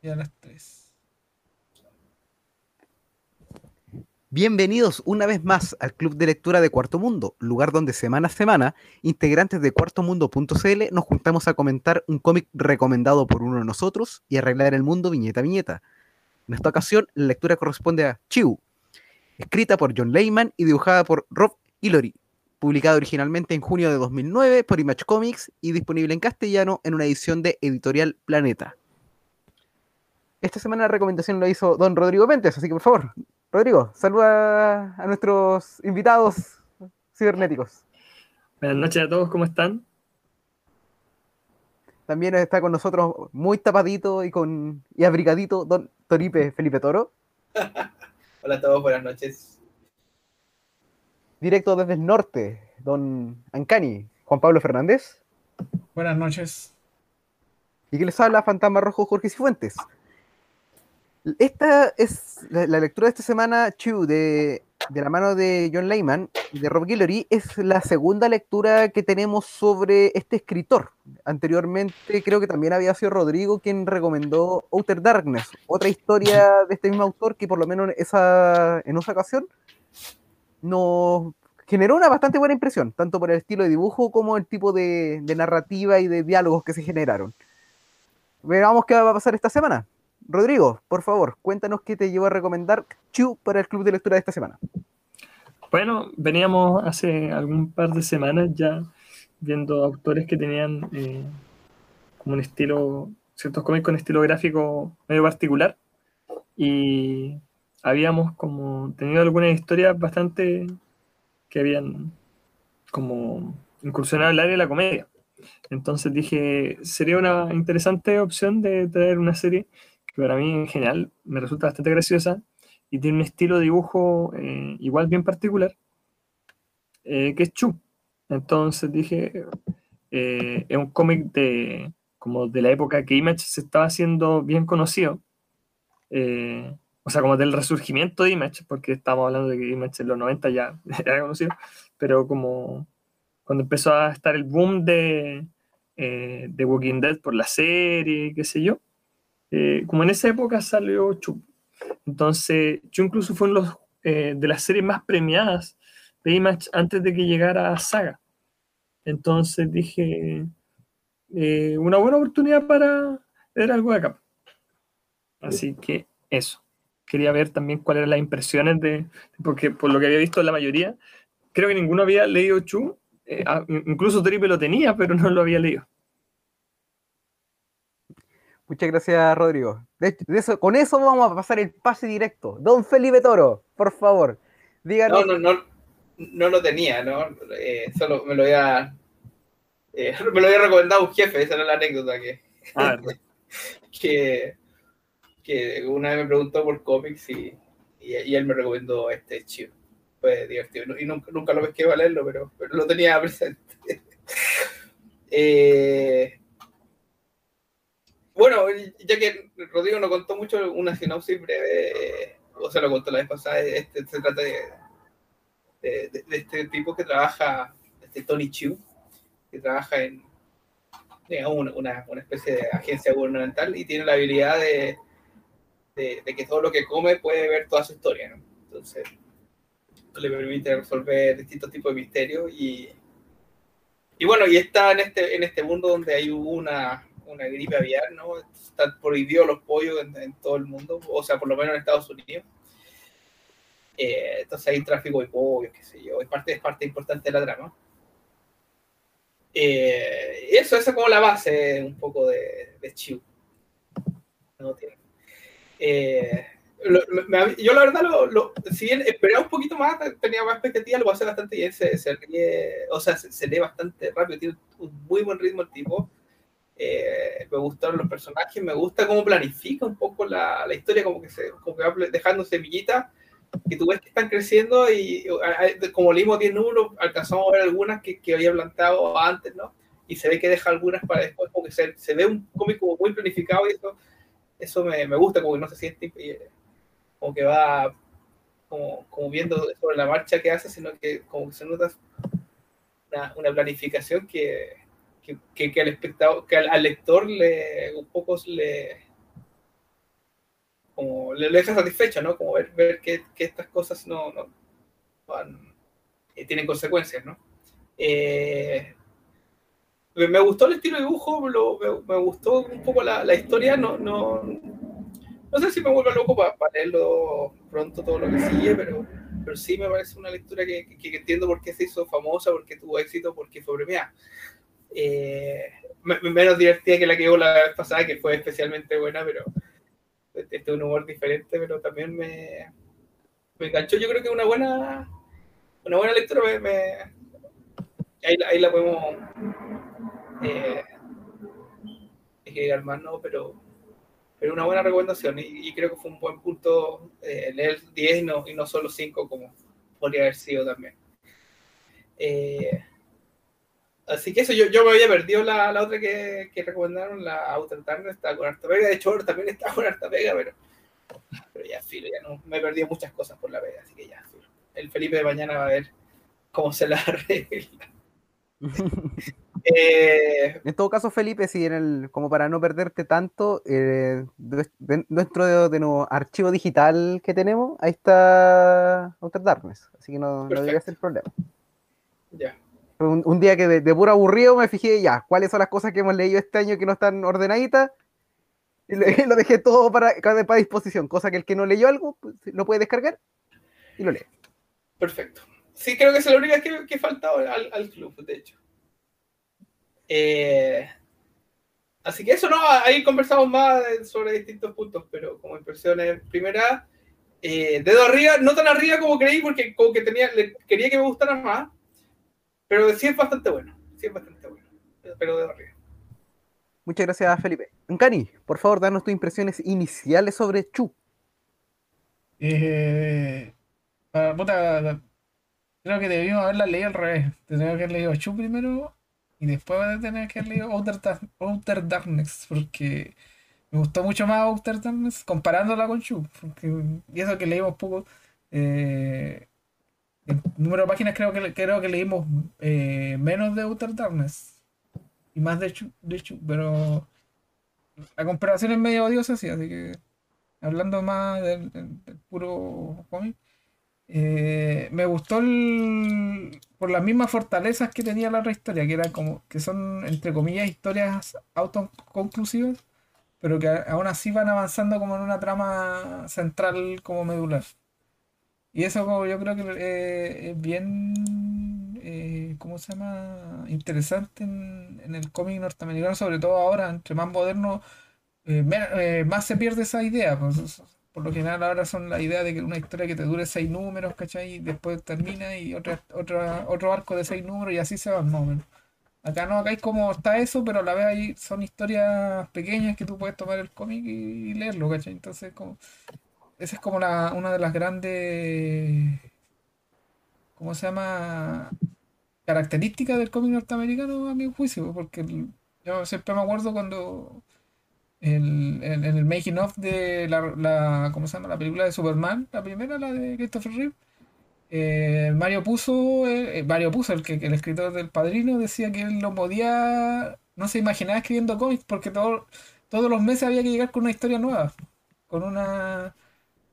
Y a las 3. Bienvenidos una vez más al Club de Lectura de Cuarto Mundo, lugar donde semana a semana, integrantes de cuartomundo.cl nos juntamos a comentar un cómic recomendado por uno de nosotros y arreglar el mundo viñeta a viñeta. En esta ocasión, la lectura corresponde a Chiu, escrita por John Layman y dibujada por Rob Hillary, publicada originalmente en junio de 2009 por Image Comics y disponible en castellano en una edición de Editorial Planeta. Esta semana la recomendación lo hizo don Rodrigo Pentes, así que por favor, Rodrigo, saluda a nuestros invitados cibernéticos. Buenas noches a todos, ¿cómo están? También está con nosotros muy tapadito y con y abrigadito don Toripe Felipe Toro. Hola a todos, buenas noches. Directo desde el norte, don Ancani, Juan Pablo Fernández. Buenas noches. Y que les habla Fantasma Rojo Jorge Cifuentes. Esta es la, la lectura de esta semana, Chu, de, de la mano de John Layman y de Rob Guillory, es la segunda lectura que tenemos sobre este escritor. Anteriormente creo que también había sido Rodrigo quien recomendó Outer Darkness, otra historia de este mismo autor que por lo menos esa, en esa ocasión nos generó una bastante buena impresión, tanto por el estilo de dibujo como el tipo de, de narrativa y de diálogos que se generaron. Veamos qué va a pasar esta semana. Rodrigo, por favor, cuéntanos qué te llevó a recomendar Chu para el club de lectura de esta semana. Bueno, veníamos hace algún par de semanas ya viendo autores que tenían eh, como un estilo, ciertos cómics con estilo gráfico medio particular y habíamos como tenido algunas historias bastante que habían como incursionado el área de la comedia. Entonces dije, sería una interesante opción de traer una serie para mí en general me resulta bastante graciosa y tiene un estilo de dibujo eh, igual bien particular, eh, que es Chu. Entonces dije, eh, es un cómic de, como de la época que Image se estaba haciendo bien conocido, o sea, como del resurgimiento de Image, porque estamos hablando de que Image en los 90 ya era conocido, pero como cuando empezó a estar el boom de, de Walking Dead por la serie, qué sé yo, eh, como en esa época salió Chu. Entonces, Chu incluso fue uno eh, de las series más premiadas de Image antes de que llegara a Saga. Entonces dije, eh, una buena oportunidad para ver algo de acá. Así que eso. Quería ver también cuáles eran las impresiones de, porque por lo que había visto la mayoría, creo que ninguno había leído Chu, incluso Tripe lo tenía, pero no lo había leído. Muchas gracias, Rodrigo. De, de eso, con eso vamos a pasar el pase directo. Don Felipe Toro, por favor, díganos. No, no, no, no lo tenía, ¿no? Eh, solo me lo había, eh, me lo había recomendado un jefe, esa era la anécdota que, Ah, que, que una vez me preguntó por cómics y, y, y él me recomendó este chivo. Fue divertido. Y nunca, nunca lo pesqué a leerlo, pero, pero lo tenía presente. eh, bueno, ya que Rodrigo nos contó mucho, una sinopsis breve, o se lo contó la vez pasada, este, se trata de, este tipo que trabaja, este Tony Chu, que trabaja en digamos, una, una, especie de agencia gubernamental y tiene la habilidad de, de, que todo lo que come puede ver toda su historia, ¿no? Entonces, le permite resolver distintos tipos de misterios y, y bueno, y está en este, en este mundo donde hay una, una gripe aviar, ¿no? Están prohibidos los pollos en, en todo el mundo, o sea, por lo menos en Estados Unidos. Eh, entonces hay tráfico de pollos, qué sé yo, es parte, es parte importante de la trama. Eh, eso, esa es como la base un poco de, de Chiu. No tiene. Eh, lo- me- yo la verdad, lo, lo- si bien esperaba un poquito más, tenía más expectativas, lo hace bastante bien, se, se ríe, o sea, se, se lee bastante rápido, tiene un muy buen ritmo el tipo. Eh, me gustaron los personajes, me gusta cómo planifica un poco la, la historia, como que, se, como que va dejando semillitas que tú ves que están creciendo y como leímos 10 números, alcanzamos a ver algunas que, que había plantado antes, ¿no? Y se ve que deja algunas para después, como que se, se ve un cómic como muy planificado y eso, eso me, me gusta, como que no se siente eh, como que va como, como viendo sobre la marcha que hace, sino que como que se nota una, una planificación que, que, que, al espectador, que al, lector le un poco le como le, deja satisfecho, ¿no? Como ver, ver que, que estas cosas no, no van- eh, tienen consecuencias, ¿no? Eh, me, me gustó el estilo de dibujo, lo- me, me gustó un poco la, la historia, no, no, no sé si me vuelvo loco para leerlo pronto todo lo que sigue, pero, pero sí me parece una lectura que, que- que entiendo por qué se hizo famosa, por qué tuvo éxito, por qué fue premiada. Eh, me- menos divertida que la que hubo la vez pasada, que fue especialmente buena, pero este es un humor diferente, pero también me, me enganchó. Yo creo que una buena, una buena lectura me, me- ahí, ahí la podemos eh, más, ¿no? Pero, pero una buena recomendación y, y creo que fue un buen punto eh, leer 10 y no, y no solo 5 como podría haber sido también. Eh, así que eso, yo, yo me había perdido la, la otra que, que recomendaron, la Outer Darkness, estaba con harta pega, de hecho ahora también estaba con harta pega, pero, pero ya, filo, ya no, me he perdido muchas cosas por la pega, así que ya, filo. El Felipe de mañana va a ver cómo se la arregla. Eh, En todo caso, Felipe, si en el, como para no perderte tanto, eh, de- de- dentro de, de nuestro archivo digital que tenemos, ahí está Outer Darkness, así que no, no debería ser problema. ya. Un, un día que de, de puro aburrido me fijé ya, cuáles son las cosas que hemos leído este año que no están ordenaditas, y lo dejé todo para, para disposición, cosa que el que no leyó algo pues, lo puede descargar y lo lee. Perfecto. Sí, creo que es la única que, que faltaba al, al club, de hecho. Eh, así que eso, ¿no? Ahí conversamos más sobre distintos puntos, pero como impresiones, primera, eh, dedo arriba, no tan arriba como creí, porque como que tenía, le- quería que me gustara más, pero sí es bastante bueno, sí es bastante bueno, pero dedo arriba. Muchas gracias, Felipe. Cani, por favor, danos tus impresiones iniciales sobre Chu. Eh, ah, puta, creo que debimos haberla leído al revés. Tendríamos que haber leído Chu primero y después de tener que haber leído Outer, Outer Darkness, porque me gustó mucho más Outer Darkness comparándola con Chu. Porque, y eso que leímos poco. eh, en número de páginas creo que, creo que leímos eh, menos de Outer Darkness y más de Chu, de Chu, pero la comparación es medio odiosa, sí, así que hablando más del, puro cómic, eh, me gustó el- por las mismas fortalezas que tenía la otra historia, que era como que son entre comillas historias autoconclusivas, pero que aún así van avanzando como en una trama central como medular. Y eso como yo creo que eh, es bien, eh, ¿cómo se llama? Interesante en, el cómic norteamericano, sobre todo ahora, entre más moderno, eh, más se pierde esa idea. pues, es- por lo general ahora son la idea de que una historia que te dure seis números, ¿cachai? Y después termina y otra, otra, otro arco de seis números y así se van más o menos. Acá no, acá es como está eso, pero a la vez ahí son historias pequeñas que tú puedes tomar el cómic y, y leerlo, ¿cachai? Entonces como, esa es como la, una de las grandes, ¿cómo se llama? Características del cómic norteamericano a mi juicio, porque yo siempre me acuerdo cuando en, el making of de la, ¿cómo se llama? La película de Superman, la primera, la de Christopher Reeve, eh, Mario puso, eh, eh, Mario puso, el, que, el escritor del Padrino, decía que él no podía, no se imaginaba escribiendo cómics porque todo- todos los meses había que llegar con una historia nueva, con una,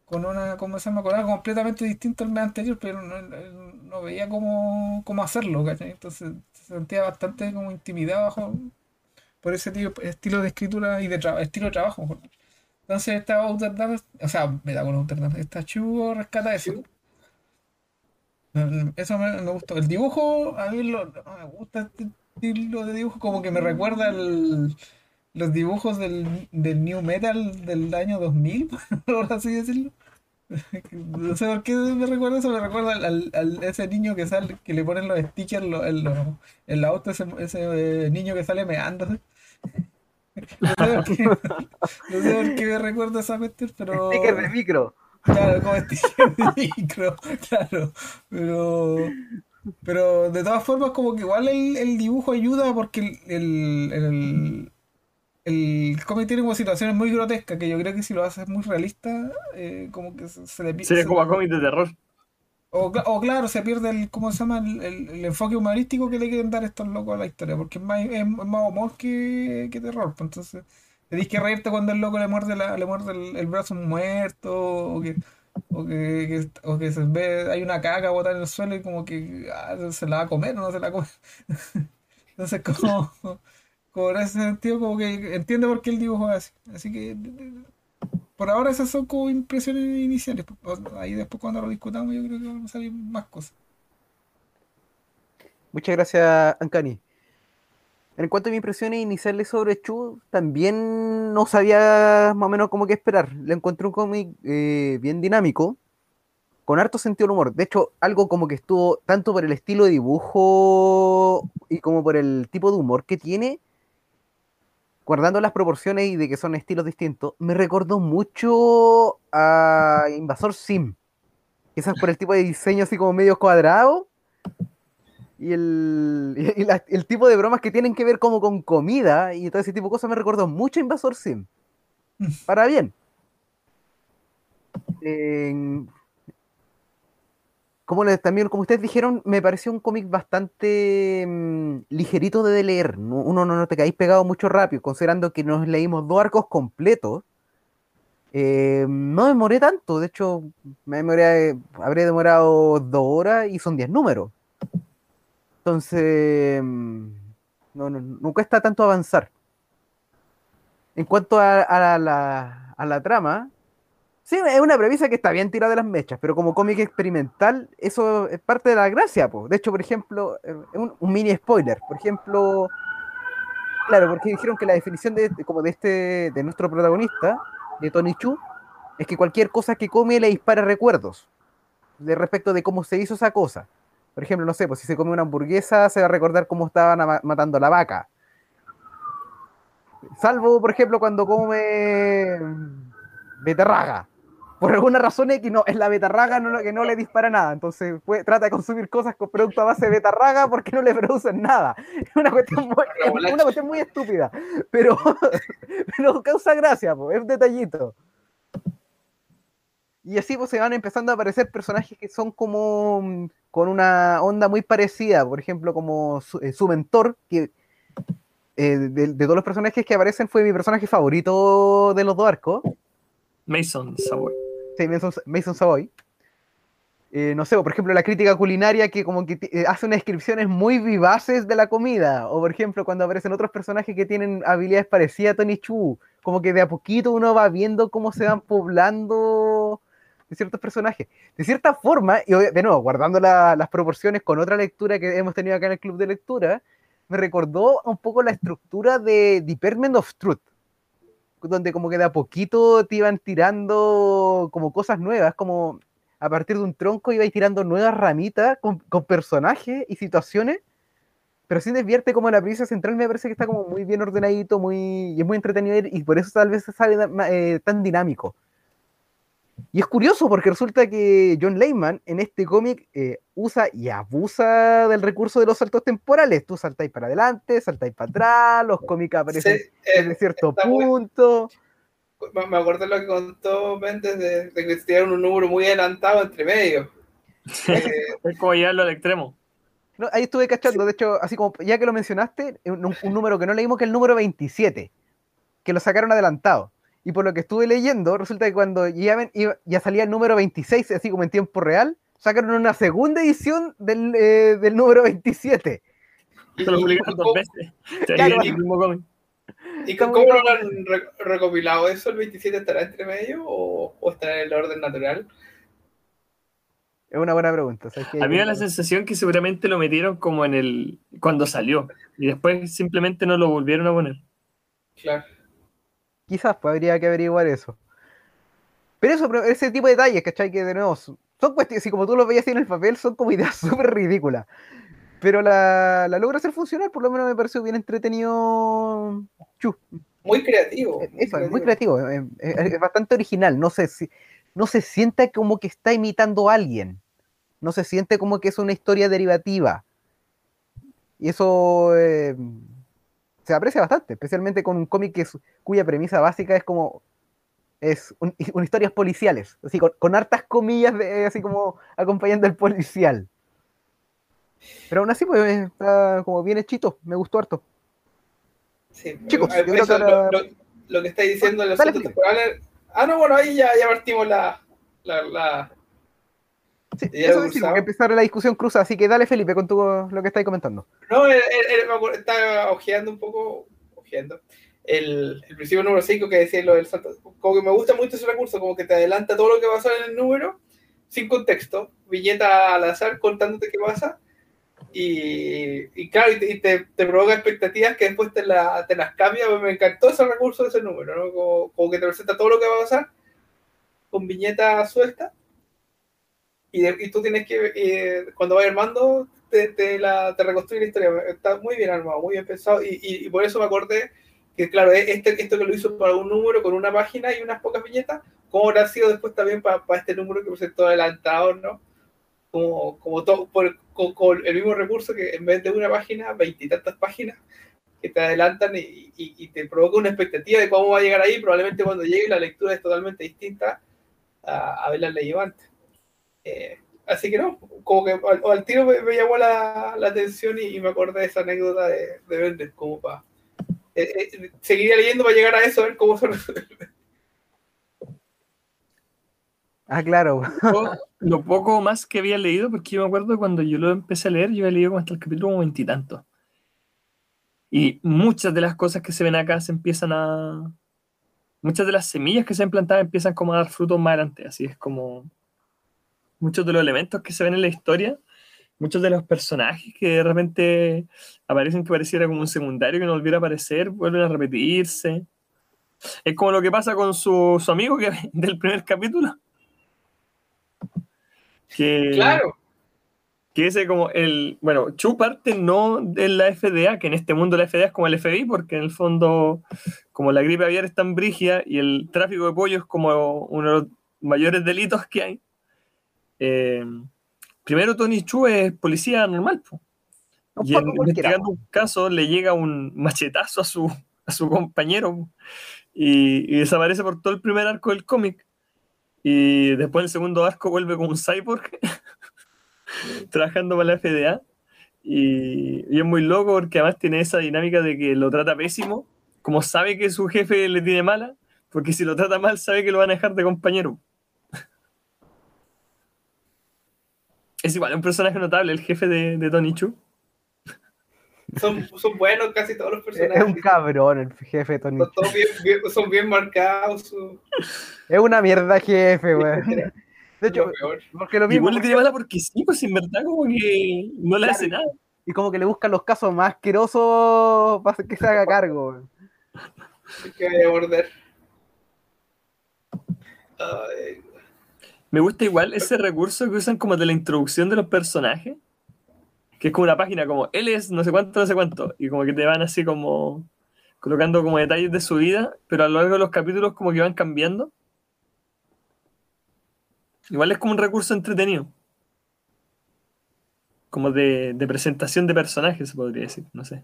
con una, ¿cómo se llama? Con algo completamente distinto al mes anterior, pero no, veía cómo, cómo hacerlo, ¿cachai? Entonces se sentía bastante como intimidado bajo, por ese tipo- estilo de escritura y de estilo de trabajo. Entonces esta Outer o sea, me da con Outer Darkness, esta Chu rescata eso. Eso me, me gustó. El dibujo, a mí lo- me gusta este estilo de dibujo, como que me recuerda el- los dibujos del, del New Metal del año 2000, por así decirlo. No sé por qué me recuerda eso, me recuerda al, al- ese niño que sale, que le ponen los stickers lo- en, los, en la auto, ese, ese eh, niño que sale meándose. No sé por qué, no sé por qué me recuerda esa cuestión, pero... Sticker de micro. Claro, como sticker de micro, claro. Pero, pero de todas formas, como que igual el, el dibujo ayuda porque el, el, el, el cómic tiene como situaciones muy grotescas que yo creo que si lo haces muy realista, eh, como que se, se le pi- Sería se- como a cómic de terror. o, cla- o claro, se pierde el, ¿cómo se llama? El, el- el enfoque humorístico que le quieren dar estos locos a la historia, porque es más, es, más humor que, que terror. pues, entonces, Tenés que reírte cuando el loco le muerde, la, le muerde el, el brazo muerto, o que, o que, que- o que se ve, hay una caca botada en el suelo y como que ah, se la va a comer o no se la come. Entonces, como, como en ese sentido, como que entiende por qué el dibujo es así. Así que, por ahora esas son como impresiones iniciales. Ahí después cuando lo discutamos yo creo que van a salir más cosas. Muchas gracias, Ancani. En cuanto a mis impresiones iniciales sobre Chu, también no sabía más o menos cómo qué esperar. Le encontré un cómic eh, bien dinámico, con harto sentido del humor. De hecho, algo como que estuvo tanto por el estilo de dibujo y como por el tipo de humor que tiene, guardando las proporciones y de que son estilos distintos, me recordó mucho a Invasor Sim. Quizás por el tipo de diseño así como medio cuadrado y el, y la- el tipo de bromas que tienen que ver como con comida y todo ese tipo de cosas me recordó mucho a Invasor Sim. Para bien. En- como les- también, como ustedes dijeron, me pareció un cómic bastante mm, ligerito de leer. No- uno no, no te caéis pegado mucho rápido, considerando que nos leímos dos arcos completos. Eh, no demoré tanto, de hecho, me demoré, habré demorado dos horas y son diez números. Entonces, mm, no, no, no cuesta tanto avanzar. En cuanto a la, a la trama, sí, es una premisa que está bien tirada de las mechas, pero como cómic experimental, eso es parte de la gracia. po. De hecho, por ejemplo, eh, un, un mini spoiler, por ejemplo, claro, porque dijeron que la definición de, como de este, de nuestro protagonista, de Tony Chu, es que cualquier cosa que come le dispara recuerdos de respecto de cómo se hizo esa cosa. Por ejemplo, no sé, pues si se come una hamburguesa, se va a recordar cómo estaban matando a la vaca. Salvo, por ejemplo, cuando come beterraga. Por alguna razón que no, es la betarraga no, que no le dispara nada. Entonces puede- trata de consumir cosas con producto a base de betarraga porque no le producen nada. Es una cuestión muy, es una cuestión muy estúpida. Pero, pero causa gracia, po, es un detallito. Y así pues se van empezando a aparecer personajes que son como mm, con una onda muy parecida. Por ejemplo, como su, eh, su mentor, que eh, de, de todos los personajes que aparecen fue mi personaje favorito de los dos arcos. Mason Savoy. Sí, Mason, Mason Savoy. Eh, no sé, por ejemplo, la crítica culinaria que como que eh, hace unas descripciones muy vivaces de la comida. O por ejemplo, cuando aparecen otros personajes que tienen habilidades parecidas a Tony Chu. Como que de a poquito uno va viendo cómo se van poblando de ciertos personajes. De cierta forma, y de nuevo, guardando la- las proporciones con otra lectura que hemos tenido acá en el club de lectura, me recordó un poco la estructura de Department of Truth donde como que de a poquito te iban tirando como cosas nuevas, como a partir de un tronco ibais tirando nuevas ramitas con, con personajes y situaciones, pero sin desviarte como la premisa central me parece que está como muy bien ordenadito, muy, y es muy entretenido y por eso tal vez se sale eh, tan dinámico. Y es curioso porque resulta que John Layman en este cómic eh, usa y abusa del recurso de los saltos temporales. Tú saltáis para adelante, saltáis para atrás, los cómics aparecen Sí, eh, desde cierto está muy- punto. me acuerdo lo que contó Méndez de, de que tiraron un número muy adelantado entre medio. Eh, Es como llevarlo al extremo. No, ahí estuve cachando, de hecho, así como ya que lo mencionaste, un, un número que no leímos que es el número 27, que lo sacaron adelantado. Y por lo que estuve leyendo, resulta que cuando ya, ven- iba- ya salía el número 26, así como en tiempo real, sacaron una segunda edición del, eh, del número 27. Se lo y- publicaron dos veces. Se Claro. divide el mismo cómic. ¿Y cómo lo han re- recopilado eso? ¿El 27 estará entre medio o, o estará en el orden natural? Es una buena pregunta. A mí me da la sensación que seguramente lo metieron como en el. cuando salió. Y después simplemente no lo volvieron a poner. Claro. Quizás pues, habría que averiguar eso. Pero eso, pero ese tipo de detalles, ¿cachai? Que de nuevo son cuestiones, si como tú lo veías en el papel, son como ideas súper ridículas. Pero la, la logra hacer funcionar, por lo menos me pareció bien entretenido. Chu, Muy creativo. Eh, Eso, es muy creativo, eh, eh, es, bastante original. No se, no se siente como que está imitando a alguien. No se siente como que es una historia derivativa. Y eso eh, se aprecia bastante, especialmente con un cómic que es- cuya premisa básica es como es un, un historias policiales, así con, con hartas comillas de, así como acompañando al policial. Pero aún así, pues está como bien hechito, me gustó harto. Sí, Chicos, eh, yo creo eso, que lo, lo- lo que estáis diciendo de los temporales. Ah, no, bueno, ahí ya, ya partimos la. la, la- Sí, Ya eso lo decimos, usaba. que empezar la discusión cruza, así que dale Felipe con tu, lo que estáis comentando. No, él, él me acuerdo- estaba ojeando un poco. Ojeando. El, el principio número 5 que decía lo del salto. Como que me gusta mucho ese recurso, como que te adelanta todo lo que va a pasar en el número, sin contexto, viñeta al azar contándote qué pasa. Y, y claro, y te, y te- te provoca expectativas que después te, la- te las cambia. Me encantó ese recurso de ese número, ¿no? Como, como que te presenta todo lo que va a pasar con viñeta suelta. Y, tú tienes que, eh, cuando vas armando, te, te, la, te reconstruye la historia. Está muy bien armado, muy bien pensado. Y, y- por eso me acordé que, claro, este, esto que lo hizo para un número con una página y unas pocas viñetas, ¿cómo habrá sido después también para, para este número que presentó adelantado, ¿no? Como, como todo, con, con el mismo recurso que en vez de una página, veintitantas páginas que te adelantan y, y- y te provoca una expectativa de cómo va a llegar ahí. Probablemente cuando llegue la lectura es totalmente distinta a haberla leído antes. Eh, así que no, como que al, al tiro me, me llamó la, la atención y, y me acordé de esa anécdota de, de Bendis, como para. eh, eh, seguiría leyendo para llegar a eso, a ver cómo se resuelve. Ah, claro. Yo, lo poco más que había leído, porque yo me acuerdo cuando yo lo empecé a leer, yo había leído como hasta el capítulo como veintitantos. Y muchas de las cosas que se ven acá se empiezan a. Muchas de las semillas que se han plantado empiezan como a dar frutos más adelante. Así es como. Muchos de los elementos que se ven en la historia, muchos de los personajes que de repente aparecen que pareciera como un secundario que no volviera a aparecer, vuelven a repetirse. Es como lo que pasa con su, su amigo que, del primer capítulo. Que, Claro, que ese como el, bueno, Chu parte no de la FDA, que en este mundo la FDA es como el FBI, porque en el fondo, como la gripe aviar es tan brígida y el tráfico de pollo es como uno de los mayores delitos que hay, eh, primero Tony Chu es policía normal, po. Y en, investigando un caso le llega un machetazo a su, a su compañero y desaparece por todo el primer arco del cómic. Y después el segundo arco vuelve como un cyborg trabajando para la FDA. Y, y es muy loco porque además tiene esa dinámica de que lo trata pésimo, como sabe que su jefe le tiene mala, porque si lo trata mal sabe que lo van a dejar de compañero. Es igual, un personaje notable, el jefe de, de Tony Chu. son, son buenos casi todos los Es personajes. un cabrón el jefe Tony. Son, todos bien, bien- son bien marcados. su- Es una mierda jefe, weón. De hecho, porque lo Y mismo. igual le tiene mala porque sí, pues en verdad como que no le hace nada. Y como que le buscan los casos más asquerosos para que se haga cargo, weón. que vaya a morder. Ay, Me gusta igual ese recurso que usan como de la introducción de los personajes. Que es como una página como él es no sé cuánto, no sé cuánto. Y como que te van así como colocando como detalles de su vida, pero a lo largo de los capítulos como que van cambiando. Igual es como un recurso entretenido. Como de, de presentación de personajes, se podría decir, no sé.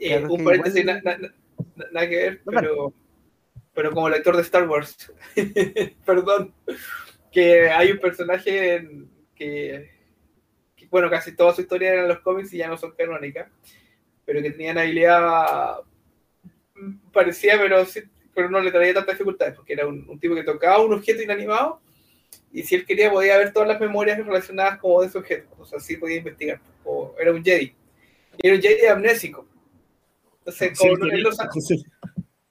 eh, un paréntesis, igual- na- na- na- nada que ver, pero, pero como lector de Star Wars, perdón, que hay un personaje que, que, bueno, casi toda su historia era en los cómics y ya no son canónicas, pero que tenían habilidad mm, parecía, pero, sí- pero no le traía tantas dificultades, porque era un, un tipo que tocaba un objeto inanimado y si él quería podía ver todas las memorias relacionadas como de ese objeto, o sea, sí podía investigar, o era un Jedi. Y era un Jedi amnésico. Entonces, como no, él no sa-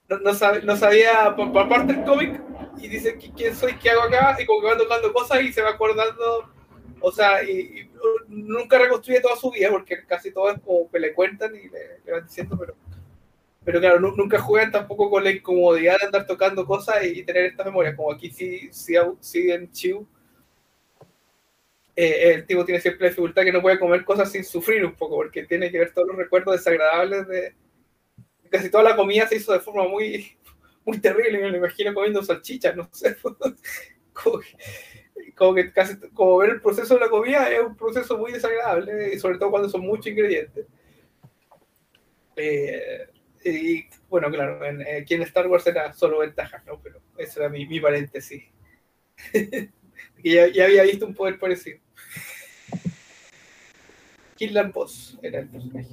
no, no no sabía por, por parte del cómic y dice "¿Qui- quién soy, qué hago acá, y como que va tocando cosas y se va acordando, o sea, y, y nunca reconstruye toda su vida porque casi todo es como que le cuentan y le, le van diciendo, pero, pero claro, nu- nunca juegan tampoco con la incomodidad de andar tocando cosas y, y tener estas memorias, como aquí sí, sí, sí en Chiu. eh, el tipo tiene siempre la dificultad que no puede comer cosas sin sufrir un poco, porque tiene que ver todos los recuerdos desagradables de, casi toda la comida se hizo de forma muy, muy terrible. Me lo imagino comiendo salchichas, no sé. como, que, casi como ver el proceso de la comida es un proceso muy desagradable, y sobre todo cuando son muchos ingredientes. Eh, y bueno, claro, en, eh, aquí en Star Wars era solo ventajas, ¿no? Pero eso era mi, mi paréntesis. ya, ya había visto un poder parecido. Killan Boss era el personaje.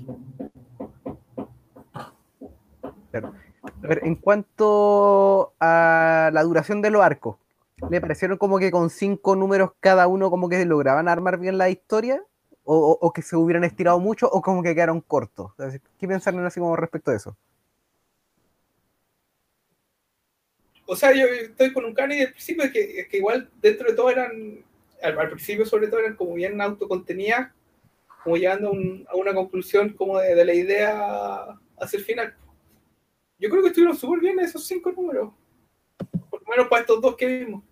A ver, en cuanto a la duración de los arcos, ¿le parecieron como que con cinco números cada uno como que lograban armar bien la historia? ¿O, o- que se hubieran estirado mucho o como que quedaron cortos? ¿Qué pensaron así como respecto a eso? O sea, yo estoy con un cani del principio que, que igual dentro de todo eran, al, al principio sobre todo eran como bien autocontenidas, como llegando a, un- a una conclusión como de, de la idea hacia el final. Yo creo que estuvieron súper bien esos cinco números, por lo menos para estos dos que vimos.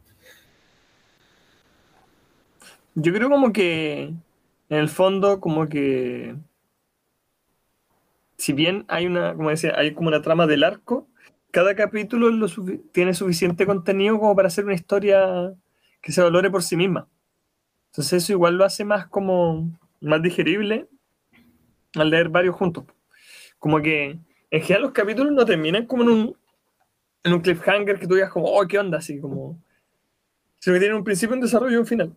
Yo creo como que en el fondo como que si bien hay una, como decía, hay como una trama del arco, cada capítulo tiene suficiente contenido como para hacer una historia que se valore por sí misma. Entonces eso igual lo hace más como más digerible al leer varios juntos. Como que en general los capítulos no terminan como en un, en un cliffhanger que tú digas como, oh, ¿qué onda? Así como... Sino que tienen un principio, un desarrollo y un final.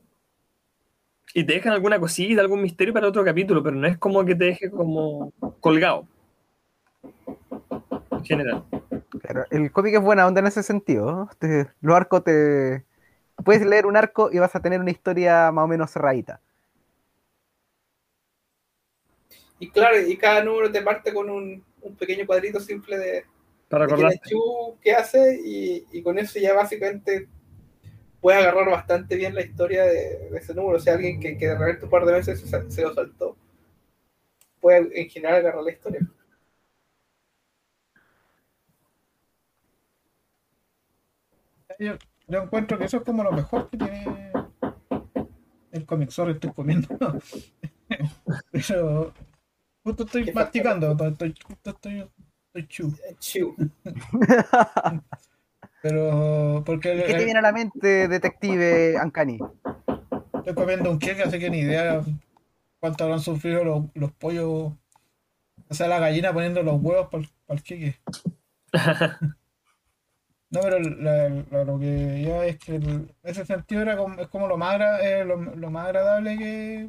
Y te dejan alguna cosita, algún misterio para otro capítulo, pero no es como que te deje como colgado. En general. Claro, el cómic es buena onda en ese sentido. ¿no? Te- los arcos te. Puedes leer un arco y vas a tener una historia más o menos cerradita. Y claro, y cada número te parte con un, un pequeño cuadrito simple de, Para de qué hace, y, y con eso ya básicamente puedes agarrar bastante bien la historia de, de ese número. O sea, alguien que, que de repente un par de veces se, se lo saltó, puede en general agarrar la historia. Yo, yo encuentro que eso es como lo mejor que tiene el cómic. Sorry, estoy comiendo. Pero justo estoy ¿Qué masticando, estoy, justo estoy, estoy chu. Chu. Pero porque el- ¿Qué te viene a la mente, detective Ancani? estoy comiendo un queque, así que ni idea cuánto habrán sufrido los, los pollos. O sea, la gallina poniendo los huevos para el queque. No, pero la- la- lo que yo es que el- ese sentido era como, es como lo más, eh, lo, lo más agradable que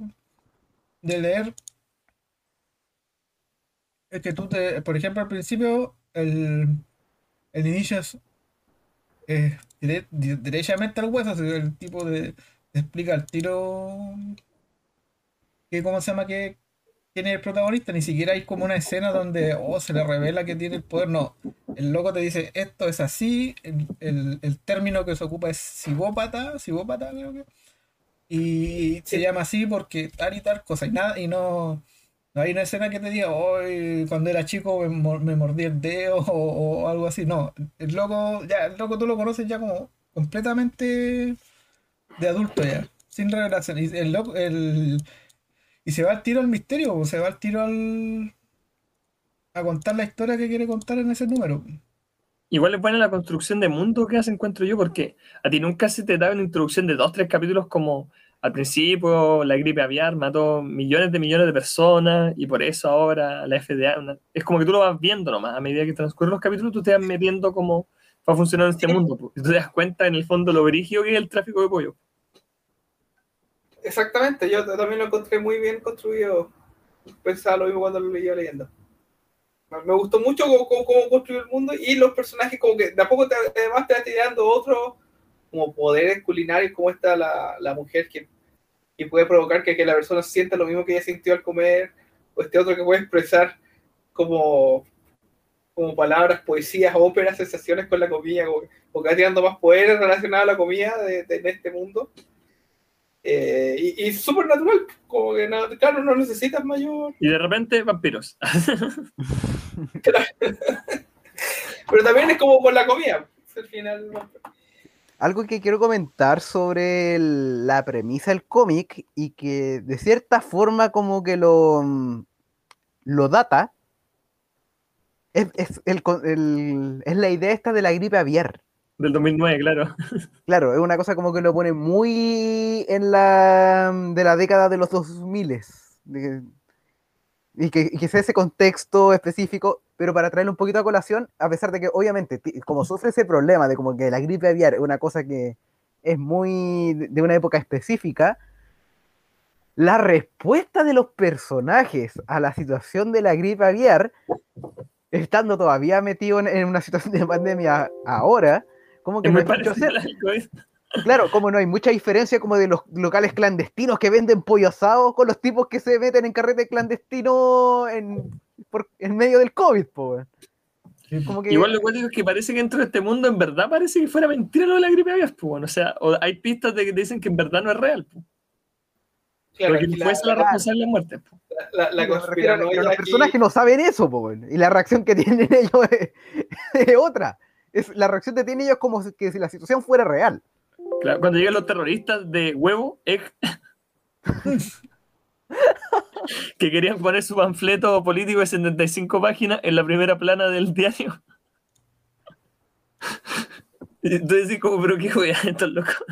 de leer. Es que tú te, por ejemplo, al principio el, el inicio es eh, dire- di- derechamente al hueso, el tipo de, explica al tiro que cómo se llama que es el protagonista, ni siquiera hay como una escena donde oh, se le revela que tiene el poder, no. El loco te dice, esto es así, el, el- el término que se ocupa es psicópata, psicópata creo que. Y se llama así porque tal y tal cosa, y nada, y no, no hay una escena que te diga, hoy cuando era chico me, mor- me mordí el dedo o, o algo así, no. El loco, ya, el loco tú lo conoces ya como completamente de adulto ya, sin revelación. Y el loco, el, y se va al tiro al misterio, o se va al tiro al a contar la historia que quiere contar en ese número. Igual es buena la construcción de mundo que hace, encuentro yo, porque a ti nunca se te da una introducción de dos, tres capítulos como al principio la gripe aviar mató millones de millones de personas y por eso ahora la FDA... una- es como que tú lo vas viendo nomás, a medida que transcurren los capítulos tú te vas metiendo como va a funcionar este mundo. Y tú te das cuenta en el fondo lo brígido que es el tráfico de pollo. Exactamente, yo también lo encontré muy bien construido. Pensaba lo mismo cuando lo leía leyendo. Me gustó mucho cómo, cómo, cómo construyó el mundo y los personajes como que de a poco te, además te va tirando otros como poderes culinarios, como está la, la mujer que, que puede provocar que, que la persona sienta lo mismo que ella sintió al comer, o este otro que puede expresar como, como palabras, poesías, óperas, sensaciones con la comida, como, como que va tirando más poderes relacionados a la comida de, de- en este mundo. Eh, y y súper natural, como que no, claro, no necesitas mayor. Y de repente, vampiros. Pero también es como por la comida. Al final. Algo que quiero comentar sobre el- la premisa del cómic y que de cierta forma como que lo, mm, lo data, es, es el el- es la idea esta de la gripe aviar. Del 2009, claro. Claro, es una cosa como que lo pone muy en la de la década de los 2000 de- y que, y que sea ese contexto específico, pero para traerlo un poquito a colación, a pesar de que obviamente como sufre ese problema de como que la gripe aviar es una cosa que es muy de una época específica, la respuesta de los personajes a la situación de la gripe aviar estando todavía metido en, en una situación de pandemia ahora, como que Es muy Claro, como no hay mucha diferencia como de los locales clandestinos que venden pollo asado con los tipos que se meten en carrete clandestino en, por- en medio del COVID. Como que Igual lo cual es que parece que dentro de este mundo en verdad parece que fuera mentira lo de la gripe aviar, pues, bueno. o sea, o hay pistas de que dicen que en verdad no es real, pues, Claro, porque la, fuese la responsable de la muerte. pues. la, la Sí, me refiero a- pero conspiranoia los aquí- personajes no saben eso, po, weón. y la reacción que tienen ellos es, es otra. Es, la reacción que tienen ellos es como que si la situación fuera real. Claro, cuando llegan los terroristas de huevo, egg, que querían poner su panfleto político de 75 páginas en la primera plana del diario. Y entonces decís como, pero qué joya, estos locos.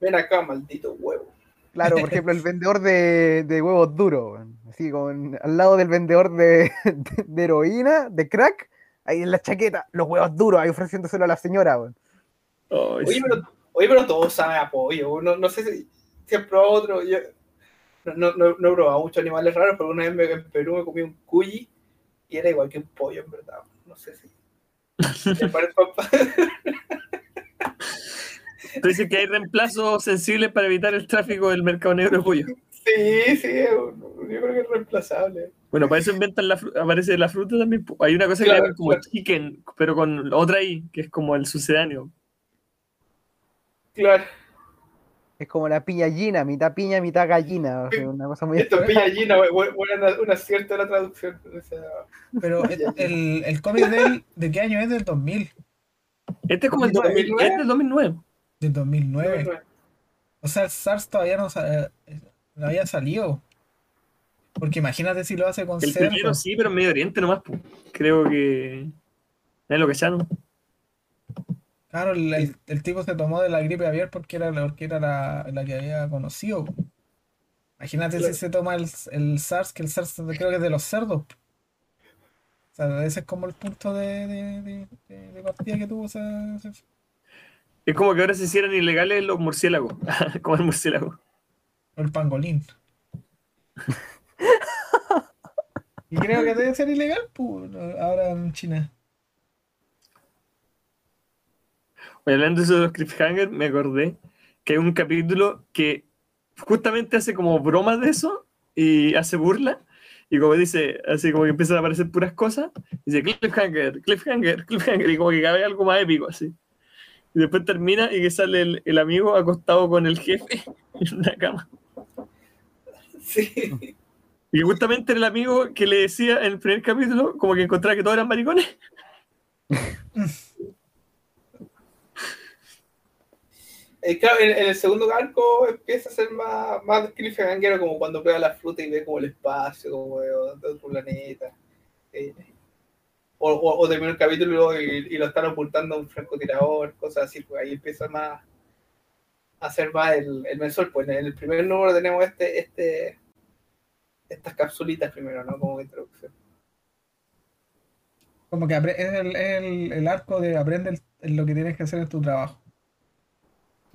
Ven acá, maldito huevo. Claro, por ejemplo, el vendedor de, de huevos duros, weón. así con, al lado del vendedor de, de- de heroína, de crack, ahí en la chaqueta, los huevos duros, ahí ofreciéndoselo a la señora. weón. Ay, Oye, sí. pero, oye, pero todos saben apoyo. No, no sé si, si he probado otro. Yo no, no, no, he probado muchos animales raros, pero una vez me- en Perú me comí un cuyi y era igual que un pollo, en verdad. No sé si. Me parece papá. Tú dices que hay reemplazos sensibles para evitar el tráfico del mercado negro de pollo. Sí, sí, yo creo que es reemplazable. Bueno, para eso inventan la fruta, aparece la fruta también. Hay una cosa que Claro, llaman como claro. chicken, pero con otra ahí, que es como el sucedáneo. Claro. Es como la piñallina, mitad piña, mitad gallina. o sea, una cosa muy Esto es extraña. pillallina, buena un acierto de la traducción. O sea, Pero el, el cómic de él, ¿de qué año es? Del 2000. Este es como el 2009. 2000, este es del 2009. Del no, 2009. no, O sea, el SARS todavía no, eh, no había salido. Porque imagínate si lo hace con El cerdo. primero sí, pero en Medio Oriente nomás. Creo que. Es lo que ya no. Claro, el, el- el tipo se tomó de la gripe aviar porque era, la- porque era la, la que había conocido. Imagínate Claro. si se toma el, el SARS, que el SARS creo que es de los cerdos. O sea, ese es como el punto de, de, de- de- de partida que tuvo esa, esa- Es como que ahora se hicieran ilegales los murciélagos. como el murciélago. o el pangolín. y creo que debe ser ilegal, pues, ahora en China. Oye, hablando de los cliffhangers, me acordé que hay un capítulo que justamente hace como bromas de eso y hace burla. Y como dice, así como que empiezan a aparecer puras cosas, dice cliffhanger, cliffhanger, cliffhanger, y como que cabe algo más épico así. Y después termina y que sale el, el amigo acostado con el jefe en una cama. Sí. Y justamente el amigo que le decía en el primer capítulo, como que encontraba que todos eran maricones. Eh, claro, en, el segundo arco empieza a ser más, más cliffhanger como cuando prueba la fruta y ve como el espacio, como de, otro planeta. Eh, o, o, o termina el capítulo y, lo están ocultando un francotirador, cosas así, pues ahí empieza más a ser más el, el mensual. Pues en el primer número tenemos este, este, estas capsulitas primero, ¿no? Como introducción. Como que es el, el, arco de aprende lo que tienes que hacer en tu trabajo.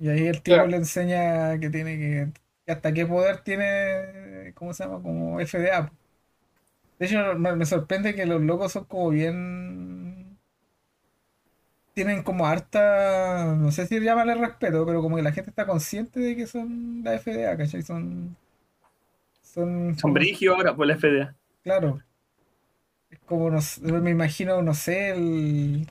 Y ahí el tipo Claro. le enseña que tiene que, que hasta qué poder tiene, ¿cómo se llama? Como FDA. De hecho, me, me sorprende que los locos son como bien... Tienen como harta, no sé si llamarle respeto, pero como que la gente está consciente de que son la FDA, ¿cachai? Son... Son, Son brígidos ahora por la FDA. Claro. Es como, no me imagino, no sé, el...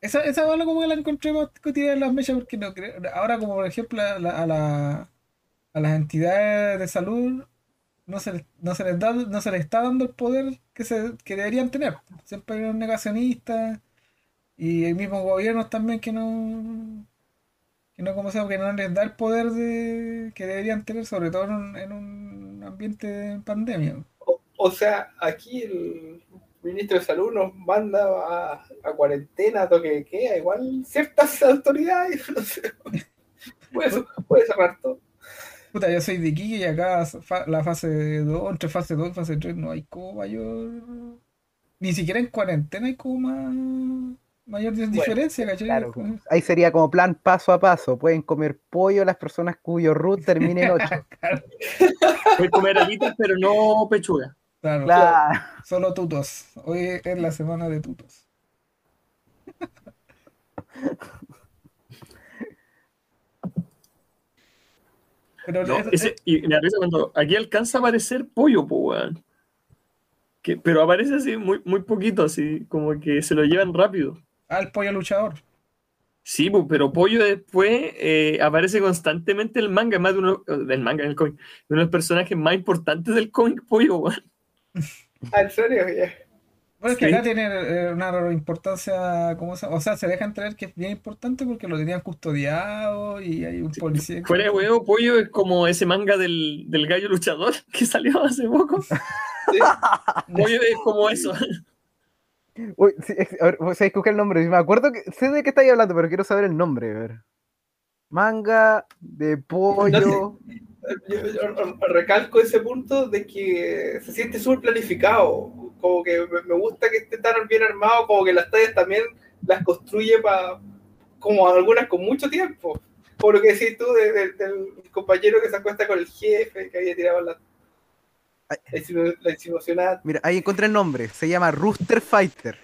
Esa, esa bala como que la encontré más cotidiana en las mechas porque no creo... Ahora como por ejemplo a, la- a, la- a las entidades de salud no se, no se les da, no se les está dando el poder que, se, que deberían tener. Siempre hay unos negacionistas y hay mismos gobiernos también que no... Que no, como se llama, que no les da el poder de, que deberían tener, sobre todo en un, en un ambiente de pandemia. O sea, aquí el ministro de Salud nos manda a, a cuarentena, toque de queda, igual ciertas autoridades, no sé, puede, puede cerrar todo. Puta, yo soy de Iquique y acá la fase 2, entre fase 2 y fase 3 no hay como mayor... Ni siquiera en cuarentena hay como más... mayor diferencia, ¿cachai? Claro, ahí sería como plan paso a paso. Pueden comer pollo las personas cuyo root termine en 8. Puedes comer alitas, pero no pechuga. Claro, Claro. solo tutos. Hoy es la semana de tutos. Pero No, es- ese- y me avisa cuando aquí alcanza a aparecer pollo, pues, weón. Que- pero aparece así muy, muy poquito, así, como que se lo llevan rápido. ah, el pollo luchador. Sí, pero Pollo después eh, aparece constantemente en el manga, más de uno del manga, en el cómic, de uno de los personajes más importantes del cómic Pollo, weón. Ah, ¿en serio? Bueno, es que Sí. acá tiene eh, una importancia, ¿cómo se O sea, se deja entrever que es bien importante porque lo tenían custodiado y hay un policía. que- Fuera de huevo, Pollo es como ese manga del, del gallo luchador que salió hace poco. Sí. Pollo es como eso. Uy, sí, es- a ver, ¿sabes que buscar el nombre? Me acuerdo que sé de qué estáis hablando, pero quiero saber el nombre. A ver. Manga de pollo. Yo- yo recalco ese punto de que se siente súper planificado. Como que me, gusta que esté tan bien armado, como que las tallas también las construye para. como algunas con mucho tiempo. Como lo que decís tú de- de- del compañero que se acuesta con el jefe, que había tirado la. La, insinu- la insinuación Mira, ahí encontré el nombre. Se llama Rooster Fighter.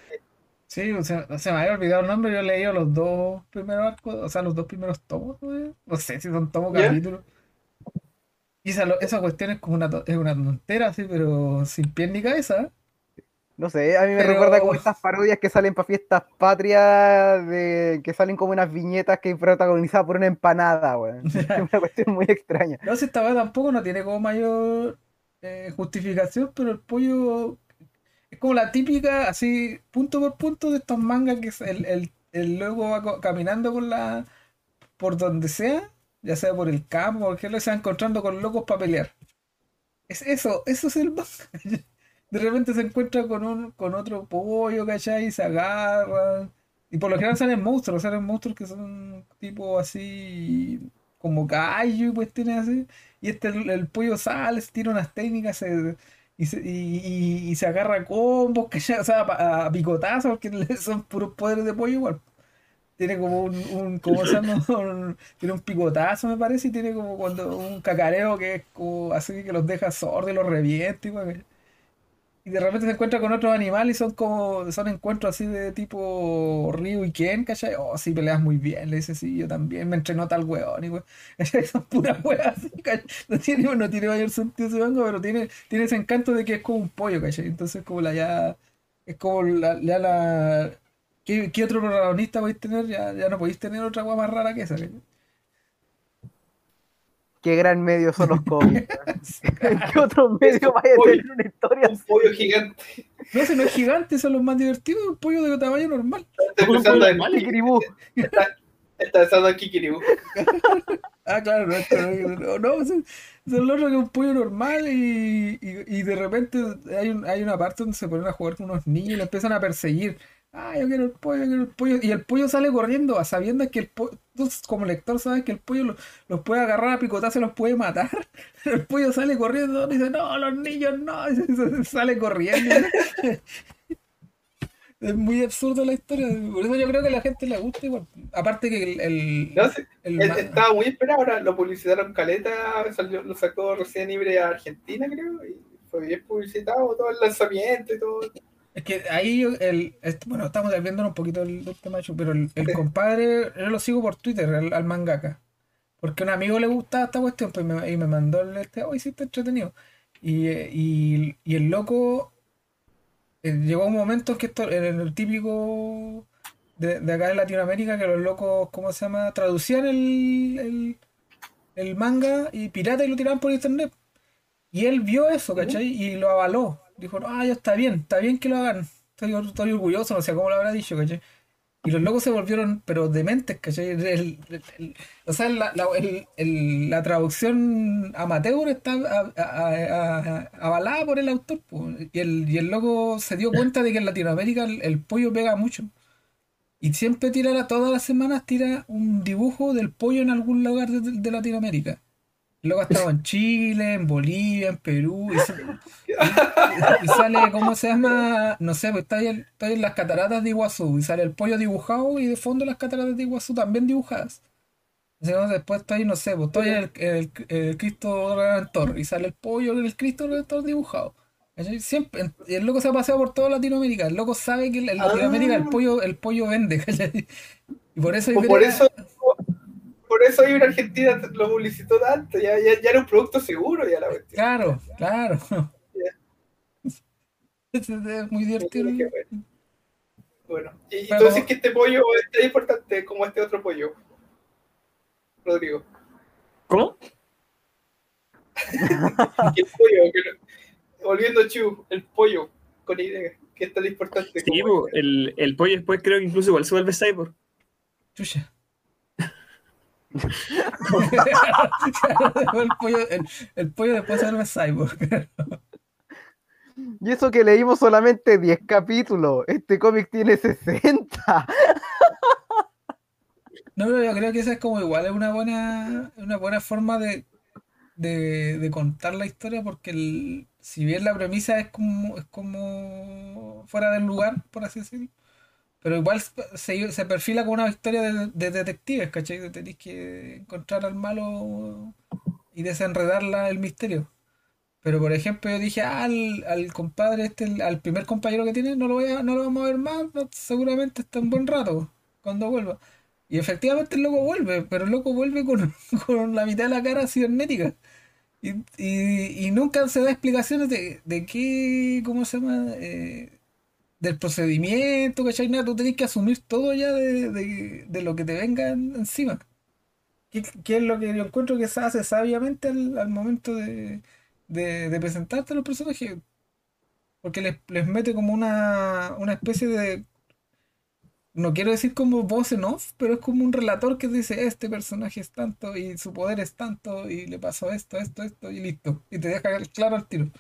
Sí, o sea, se me había olvidado el nombre, yo he leído los dos primeros arcos, o sea, los dos primeros tomos, ¿no? No sé si son tomos ¿Ya? capítulos. Y esa, esa cuestión es como una, es una tontera, así, pero sin pie ni cabeza. No sé, a mí me Pero- recuerda como estas parodias que salen para fiestas patrias, de, que salen como unas viñetas que protagonizadas por una empanada, weón. Es una cuestión muy extraña. No, si esta weá tampoco no tiene como mayor eh, justificación, pero el pollo es como la típica, así, punto por punto de estos mangas que el, el, el loco va caminando por la, por donde sea, ya sea por el campo, porque se va encontrando con locos para pelear. Es eso, eso es el manga. De repente se encuentra con un, con otro pollo, ¿cachai? Y se agarran. Y por lo general salen monstruos, salen monstruos que son tipo así como gallo y cuestiones así. Y este el, pollo sale, se tira unas técnicas se- y, se, y, y- y se agarra a combos, ¿cachai? O sea, a, a picotazos, porque son puros poderes de pollo igual. Tiene como un, un ¿cómo se llama? Tiene un picotazo, me parece, y tiene como cuando un cacareo que es como así que los deja sordos y los revienta, ¿cachai? Y de repente se encuentra con otros animales y son como, son encuentros así de tipo Ryu y Ken, ¿cachai? Oh, sí, peleas muy bien, le dice, sí, yo también, me entrenó tal weón, y. ¿cachai? Son puras weas. No tiene, no tiene mayor sentido ese manga, pero tiene, tiene ese encanto de que es como un pollo, ¿cachai? Entonces como la ya, es como la, la, ¿qué, qué otro protagonista podéis tener? Ya, ya no podéis tener otra wea más rara que esa. Qué gran medio son los cómics. ¿Qué otro medio vaya a tener una historia Un pollo gigante. No, si no es gigante, son los más divertidos, un pollo de tamaño normal. Un pensando en. Kikiribú? Está, está pensando en Kikiribu. Ah, claro, no, no, no, no, es, es el otro que es un pollo normal y, y, y de repente hay, un- hay una parte donde se ponen a jugar con unos niños y le empiezan a perseguir. Ah, yo quiero el pollo, yo quiero el pollo. Y el pollo sale corriendo a sabiendo que el pollo, tú como lector sabes que el pollo lo- los puede agarrar a picotazo los puede matar. Pero el pollo sale corriendo y dice, no, los niños no, y se- se- sale corriendo. Es muy absurdo la historia, por eso yo creo que a la gente le gusta igual. Aparte que el, el, No sé, el estaba muy esperado, ahora lo publicitaron caleta, salió, lo sacó recién libre a Argentina, creo, y fue bien publicitado todo el lanzamiento y todo. Es que ahí el, bueno, estamos desviándonos un poquito del, del tema, pero el, el compadre, yo lo sigo por Twitter, al, al mangaka. Porque a un amigo le gustaba esta cuestión, pues me, y me mandó el este, hoy sí está entretenido. Y, y, y el loco eh, llegó un momento en que esto, en el típico de, de acá en Latinoamérica, que los locos, ¿cómo se llama? Traducían el, el, el manga y pirata y lo tiraban por internet. Y él vio eso, ¿cachai? Y lo avaló. Dijo, ah, ya está bien, está bien que lo hagan. Estoy, estoy orgulloso, no sé cómo lo habrá dicho, ¿cachai? Y los locos se volvieron, pero dementes, ¿cachai? O sea, la, la, la traducción amateur está avalada por el autor. Y el, y el loco se dio cuenta de que en Latinoamérica el, pollo pega mucho. Y siempre tira, todas las semanas tira un dibujo del pollo en algún lugar de Latinoamérica. Loco ha estado en Chile, en Bolivia, en Perú, y, sa- y- y sale, ¿cómo se llama? No sé, pues está ahí, en- está ahí en las cataratas de Iguazú, y sale el pollo dibujado y de fondo las cataratas de Iguazú también dibujadas. Después está ahí, no sé, pues estoy en el, el- el Cristo Redentor, y sale el pollo en el Cristo Redentor dibujado. Siempre, y el loco se ha paseado por toda Latinoamérica. El loco sabe que en Ah. Latinoamérica el pollo, el pollo vende, ¿cachai? Y por eso, O por eso, por eso ahí en Argentina lo publicitó tanto, ya, ya, ya era un producto seguro ya la cuestión. Claro, claro. Es es muy divertido. Bueno. Bueno, y Pero- decís que este pollo es tan importante como este otro pollo, Rodrigo. ¿Cómo? El pollo, que volviendo a Chu, el pollo con idea, que es tan importante. Sí, como el, el pollo después creo que incluso igual se vuelve cyborg. Chucha. el, pollo, el, el pollo después se vuelve cyborg. Y eso que leímos solamente 10 capítulos. Este cómic tiene 60. No, pero yo creo que esa es como igual, es una buena, una buena forma de, de, de contar la historia, porque el, si bien la premisa es como, es como fuera del lugar, por así decirlo, pero igual se, se perfila como una historia de, de detectives, ¿cachai? Tenéis que encontrar al malo y desenredarla el misterio. Pero por ejemplo, yo dije, ah, al, al compadre este, al primer compañero que tiene, no lo voy a, no lo vamos a ver más, seguramente está un buen rato cuando vuelva. Y efectivamente el loco vuelve, pero el loco vuelve con, con la mitad de la cara cibernética. Y, y, y nunca se da explicaciones de, de qué, ¿cómo se llama? Eh, del procedimiento, ¿cachai? Nada, tú tenés que asumir todo ya de, de, de lo que te venga en- encima. ¿Qué, qué es lo que yo encuentro que se hace sabiamente al, al momento de, de, presentarte a los personajes? Porque les, les mete como una, una especie de no quiero decir como voz en off, pero es como un relator que dice, este personaje es tanto y su poder es tanto y le pasó esto, esto, esto y listo. Y te deja claro al tiro.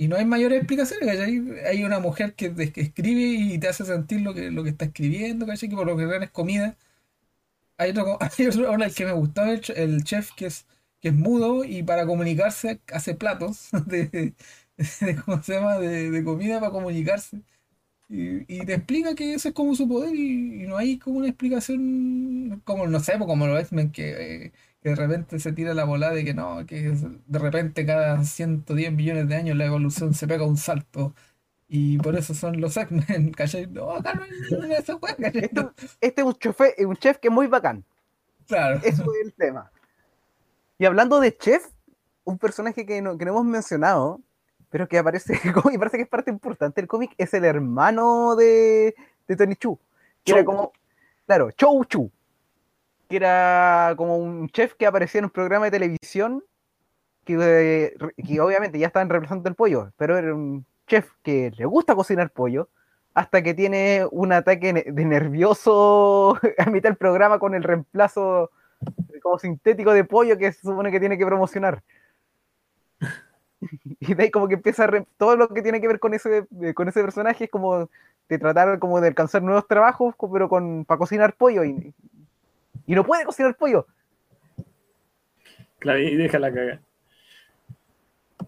Y no hay mayores explicaciones, ¿cachai? Hay una mujer que, que escribe y te hace sentir lo que, lo que está escribiendo, ¿cachai? Que por lo general es comida. Hay otro, hay otro el que me gustó, el, el chef que es, que es mudo y para comunicarse hace platos de, de- ¿cómo se llama? De, de comida para comunicarse. Y, te explica que ese es como su poder y, y no hay como una explicación como, no sé, como lo X-Men que, eh, que de repente se tira la bola de que no, que de repente cada 110 millones de años la evolución se pega un salto y por eso son los X-Men, ¿cachai? No, acá no. Este, este es un, chofe- un chef que es muy bacán. Claro. Eso es el tema. Y hablando de chef, un personaje que no, que no hemos mencionado, pero que aparece y parece que es parte importante del cómic, es el hermano de, de Tony Chu. Que era como, claro, Chou Chu. Que era como un chef que aparecía en un programa de televisión que, eh, que obviamente ya estaban reemplazando el pollo, pero era un chef que le gusta cocinar pollo hasta que tiene un ataque de nervioso a mitad del programa con el reemplazo como sintético de pollo que se supone que tiene que promocionar. Y de ahí como que empieza a todo lo que tiene que ver con ese, eh, con ese personaje es como de tratar como de alcanzar nuevos trabajos, pero con para cocinar pollo y, y no puede cocinar pollo. Claro, y deja la.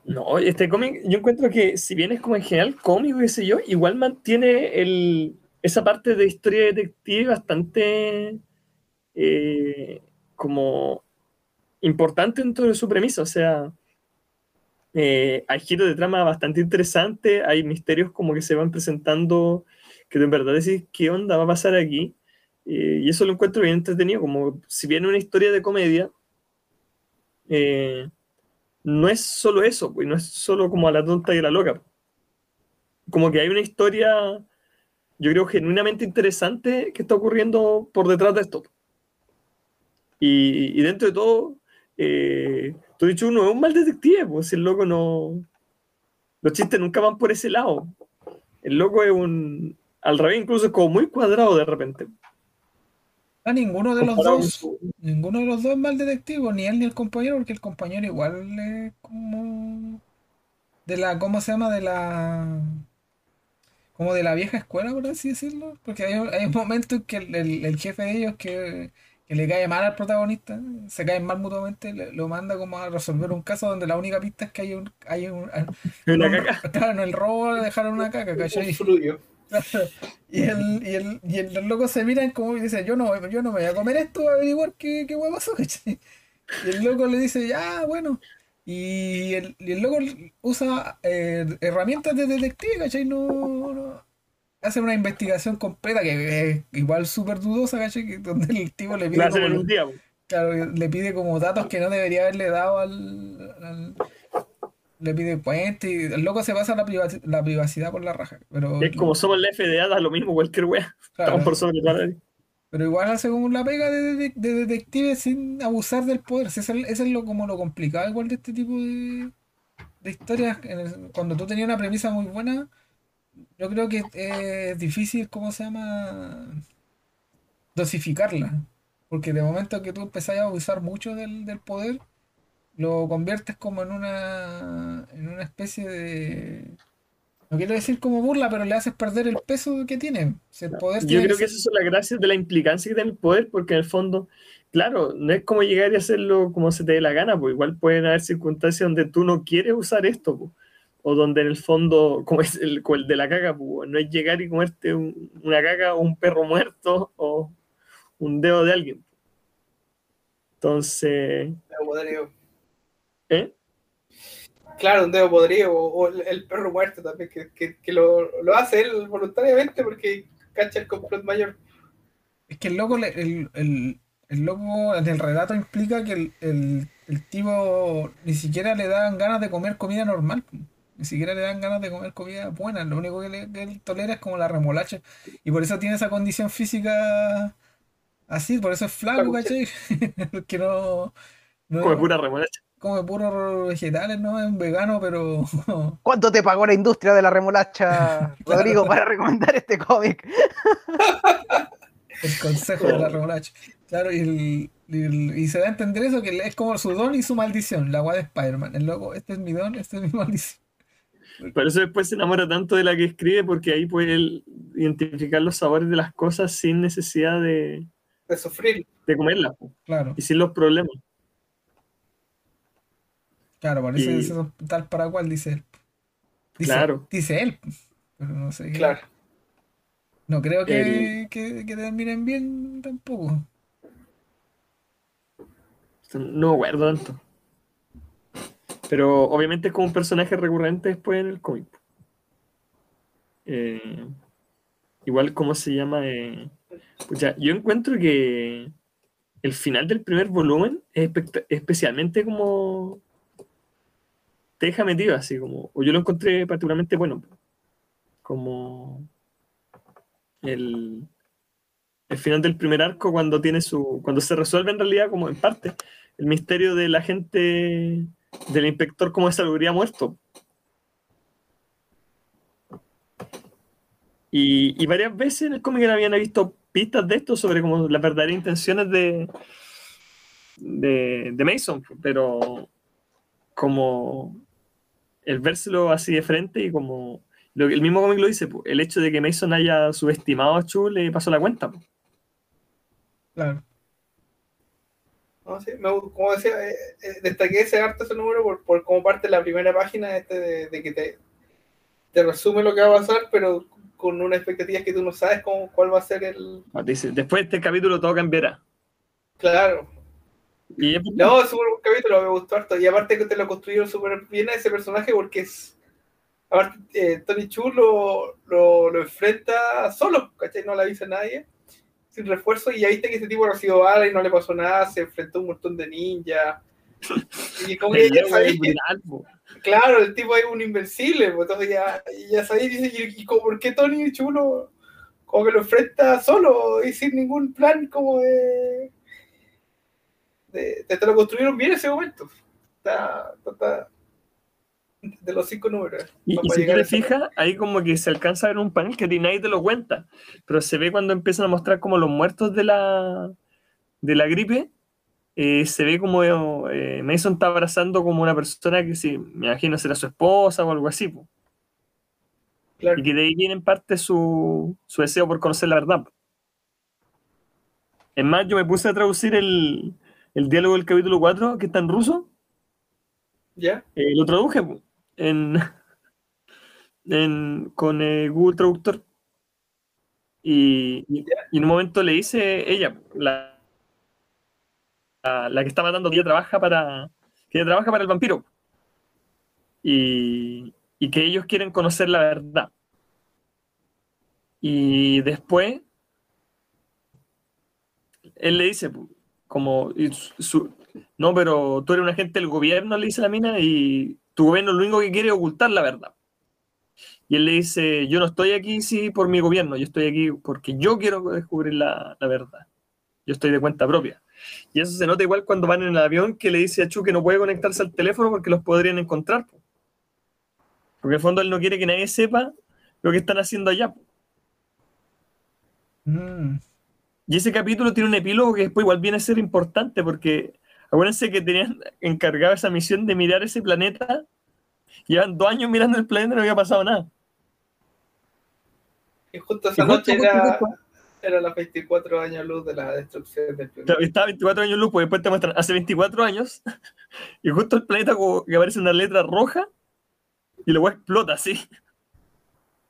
No, este cómic, yo encuentro que si bien es como en general cómico, qué sé yo, igual mantiene el, esa parte de historia detective bastante eh, como importante dentro de su premisa. O sea, eh, hay giros de trama bastante interesantes, hay misterios como que se van presentando que en verdad decís, ¿qué onda va a pasar aquí? Y eso lo encuentro bien entretenido, como si bien es una historia de comedia, eh, no es solo eso, pues, no es solo como a la tonta y a la loca. Como que hay una historia, yo creo, genuinamente interesante que está ocurriendo por detrás de esto. Y, y dentro de todo, eh, tú dicho uno es un mal detective, pues si el loco no. Los chistes nunca van por ese lado. El loco es un. Al revés, incluso es como muy cuadrado de repente. A ninguno de los dos, su- ninguno de los dos es mal detective, ni él ni el compañero, porque el compañero igual es como de la, ¿cómo se llama? De la, como de la vieja escuela, por así decirlo, porque hay, hay un momento en que el, el- el jefe de ellos que, que le cae mal al protagonista, se caen mal mutuamente, le- lo manda como a resolver un caso donde la única pista es que hay un, hay un, Una un- caca. claro, en el robo dejaron una caca, Un ¿cachai? fluyo. Y el, y el, y el, los locos se miran como y dicen, yo no, yo no me voy a comer esto a averiguar qué, qué hueá pasó. Y el loco le dice, ya, bueno. Y el, y el loco usa eh, herramientas de detective, ¿cachai? No, no- hace una investigación completa que es igual súper dudosa, ¿cachai? Donde el tipo le pide como, claro, le pide datos que no debería haberle dado al, al- le pide puente y el loco se pasa la, privaci- la privacidad por la raja. Pero, Es como somos la FDA, da lo mismo cualquier wea. claro, Estamos por sobre pero igual hace como la pega de, de- de detective sin abusar del poder. Eso es, es lo, como lo complicado igual de este tipo de, de historias. en el- cuando tú tenías una premisa muy buena, yo creo que es difícil, ¿cómo se llama? Dosificarla. Porque de momento que tú empezás a abusar mucho del, del poder, lo conviertes como en una, en una especie de... No quiero decir como burla, pero le haces perder el peso que tiene. El poder Yo tiene creo que que esas son las gracias de la implicancia que tiene el poder, porque en el fondo, claro, no es como llegar y hacerlo como se te dé la gana, pues igual pueden haber circunstancias donde tú no quieres usar esto, pues, o donde en el fondo, como es el, como el de la caga, pues, no es llegar y comerte un- una caga o un perro muerto o un dedo de alguien. Entonces. ¿Eh? Claro, un dedo podrido o, o el, perro muerto también, que, que, que lo, lo hace él voluntariamente porque cacha el complot mayor. Es que el loco, le- el, el, el loco en el relato implica que el, el, el tipo ni siquiera le dan ganas de comer comida normal. Ni siquiera le dan ganas de comer comida buena. Lo único que, le- que él tolera es como la remolacha. Y por eso tiene esa condición física así, por eso es flaco, ¿cachai? Porque no, no Come pura remolacha. Come puros vegetales, ¿no? Es un vegano, pero ¿Cuánto te pagó la industria de la remolacha, Rodrigo, para recomendar este cómic? el consejo de la remolacha. Claro, y, el- y el- y se da a entender eso, que es como su don y su maldición, la agua de Spider-Man. El loco, este es mi don, este es mi maldición. Por eso después se enamora tanto de la que escribe, porque ahí puede él identificar los sabores de las cosas sin necesidad de, De sufrir. de comerlas Claro, y sin los problemas. Claro, por eso Y- tal para cual, dice él. Dice, Claro. dice él, pero no sé. Claro. No creo que, que, que terminen bien tampoco. No acuerdo tanto. Pero obviamente es como un personaje recurrente después en el cómic. Eh, igual, ¿cómo se llama? Eh, pucha, yo encuentro que el final del primer volumen es especialmente como te deja metido así como o yo lo encontré particularmente bueno como el, el final del primer arco cuando tiene su cuando se resuelve en realidad como en parte el misterio del agente del inspector como de salubridad muerto. Y, varias veces en el cómic habían visto pistas de esto sobre como las verdaderas intenciones de de, de Mason pero como el vérselo así de frente y como lo que el mismo cómic lo dice, po, el hecho de que Mason haya subestimado a Chu le pasó la cuenta. po. Claro. No, sí, me- como decía, eh, eh, destaqué ese harto ese número por, por como parte de la primera página este de, de que te, te resume lo que va a pasar, pero con una expectativa que tú no sabes cómo, cuál va a ser el... Dice, después de este capítulo todo cambiará. Claro. Y No, es un buen capítulo, me gustó harto. Y aparte que te lo construyeron súper bien a ese personaje porque es... Aparte, eh, Tony Chu lo, lo, lo enfrenta solo, ¿cachai? No le avisa a nadie, sin refuerzo, y ahí está que ese tipo recibió bala y no le pasó nada, se enfrentó a un montón de ninjas. Y como que ya sabéis. Claro, el tipo es un invencible, pues, entonces ya, ya sabéis, dice, ¿y, por qué Tony Chulo como que lo enfrenta solo y sin ningún plan como de... de, te lo construyeron bien ese momento. Está, está- de los cinco números. Y, y si te fijas, ahí como que se alcanza a ver un panel que nadie te lo cuenta, pero se ve cuando empiezan a mostrar como los muertos de la, de la gripe, eh, se ve como eh, Mason está abrazando como una persona que sí, me imagino será su esposa o algo así, po. Claro. y que de ahí viene en parte su, su deseo por conocer la verdad. Es más, yo me puse a traducir el, el diálogo del capítulo 4, que está en ruso, ¿Ya? eh, lo traduje en, en- con eh, Google Traductor. Y, en un momento le dice ella, la, la, la que está matando, que ella trabaja para, que ella trabaja para el vampiro. Y, y que ellos quieren conocer la verdad. Y después, él le dice, como, su- no, pero tú eres un agente del gobierno, le dice la mina, y tu gobierno lo único que quiere es ocultar la verdad. Y él le dice, yo no estoy aquí sí por mi gobierno, yo estoy aquí porque yo quiero descubrir la, la verdad. Yo estoy de cuenta propia. Y eso se nota igual cuando van en el avión que le dice a Chu que no puede conectarse al teléfono porque los podrían encontrar. po. Porque en el fondo él no quiere que nadie sepa lo que están haciendo allá. Mm. Y ese capítulo tiene un epílogo que después igual viene a ser importante porque acuérdense que tenían encargado esa misión de mirar ese planeta. Llevan dos años mirando el planeta y no había pasado nada. Y justo esa Y justo- noche justo era, después- era los 24 años luz de la destrucción del planeta. Estaba 24 años luz, pues después te muestran hace 24 años y justo el planeta como que aparece una letra roja y luego explota así.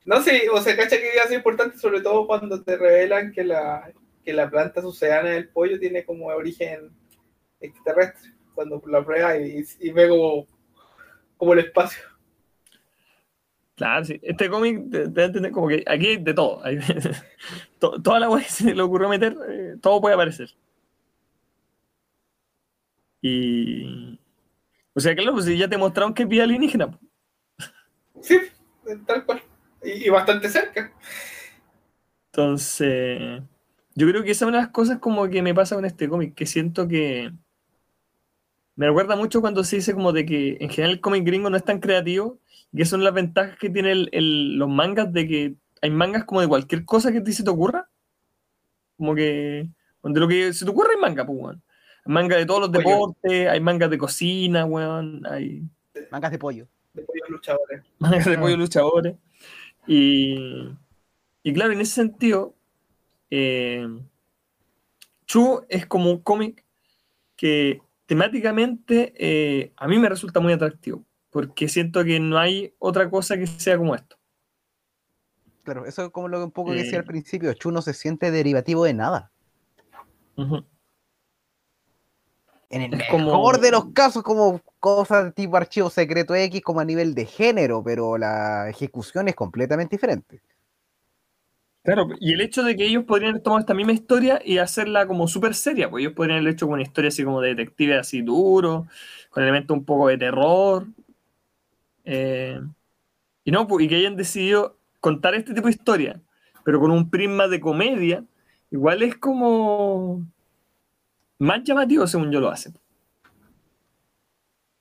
No, sí, o sea, cacha que iba a ser importante, sobre todo cuando te revelan que la, que la planta sucedánea del pollo tiene como origen extraterrestre. Cuando la prueba y, y ve como, como el espacio. Claro, sí. Este cómic te, te entender como que aquí hay de todo. Hay- to- toda la que se le ocurrió meter, eh, todo puede aparecer. Y. O sea, claro, pues ya te mostraron que es vida alienígena. pues. Sí, tal cual. Y, y bastante cerca. Entonces, yo creo que esa es una de las cosas como que me pasa con este cómic, que siento que me recuerda mucho cuando se dice como de que en general el cómic gringo no es tan creativo, y que son las ventajas que tienen los mangas de que hay mangas como de cualquier cosa que a ti se te ocurra, como que de lo que se te ocurra hay manga, pues, weón. Hay manga de todos los Pollo. deportes, hay mangas de cocina, weón, hay Mangas de pollo. De pollos luchadores. mangas de Ah. pollo luchadores. Y, y claro, en ese sentido, eh, Chu es como un cómic que temáticamente eh, a mí me resulta muy atractivo, porque siento que no hay otra cosa que sea como esto. Claro, eso es como lo que un poco que decía Eh. al principio. Chu no se siente derivativo de nada. En el Es como- mejor de los casos, como cosas tipo archivo secreto X, como a nivel de género, pero la ejecución es completamente diferente. Claro, y el hecho de que ellos podrían haber tomado esta misma historia y hacerla como súper seria, pues ellos podrían haber hecho como una historia así como de detective así duro, con elementos un poco de terror. eh, y no, pues, y que hayan decidido contar este tipo de historia, pero con un prisma de comedia, igual es como más llamativo según yo lo hacen.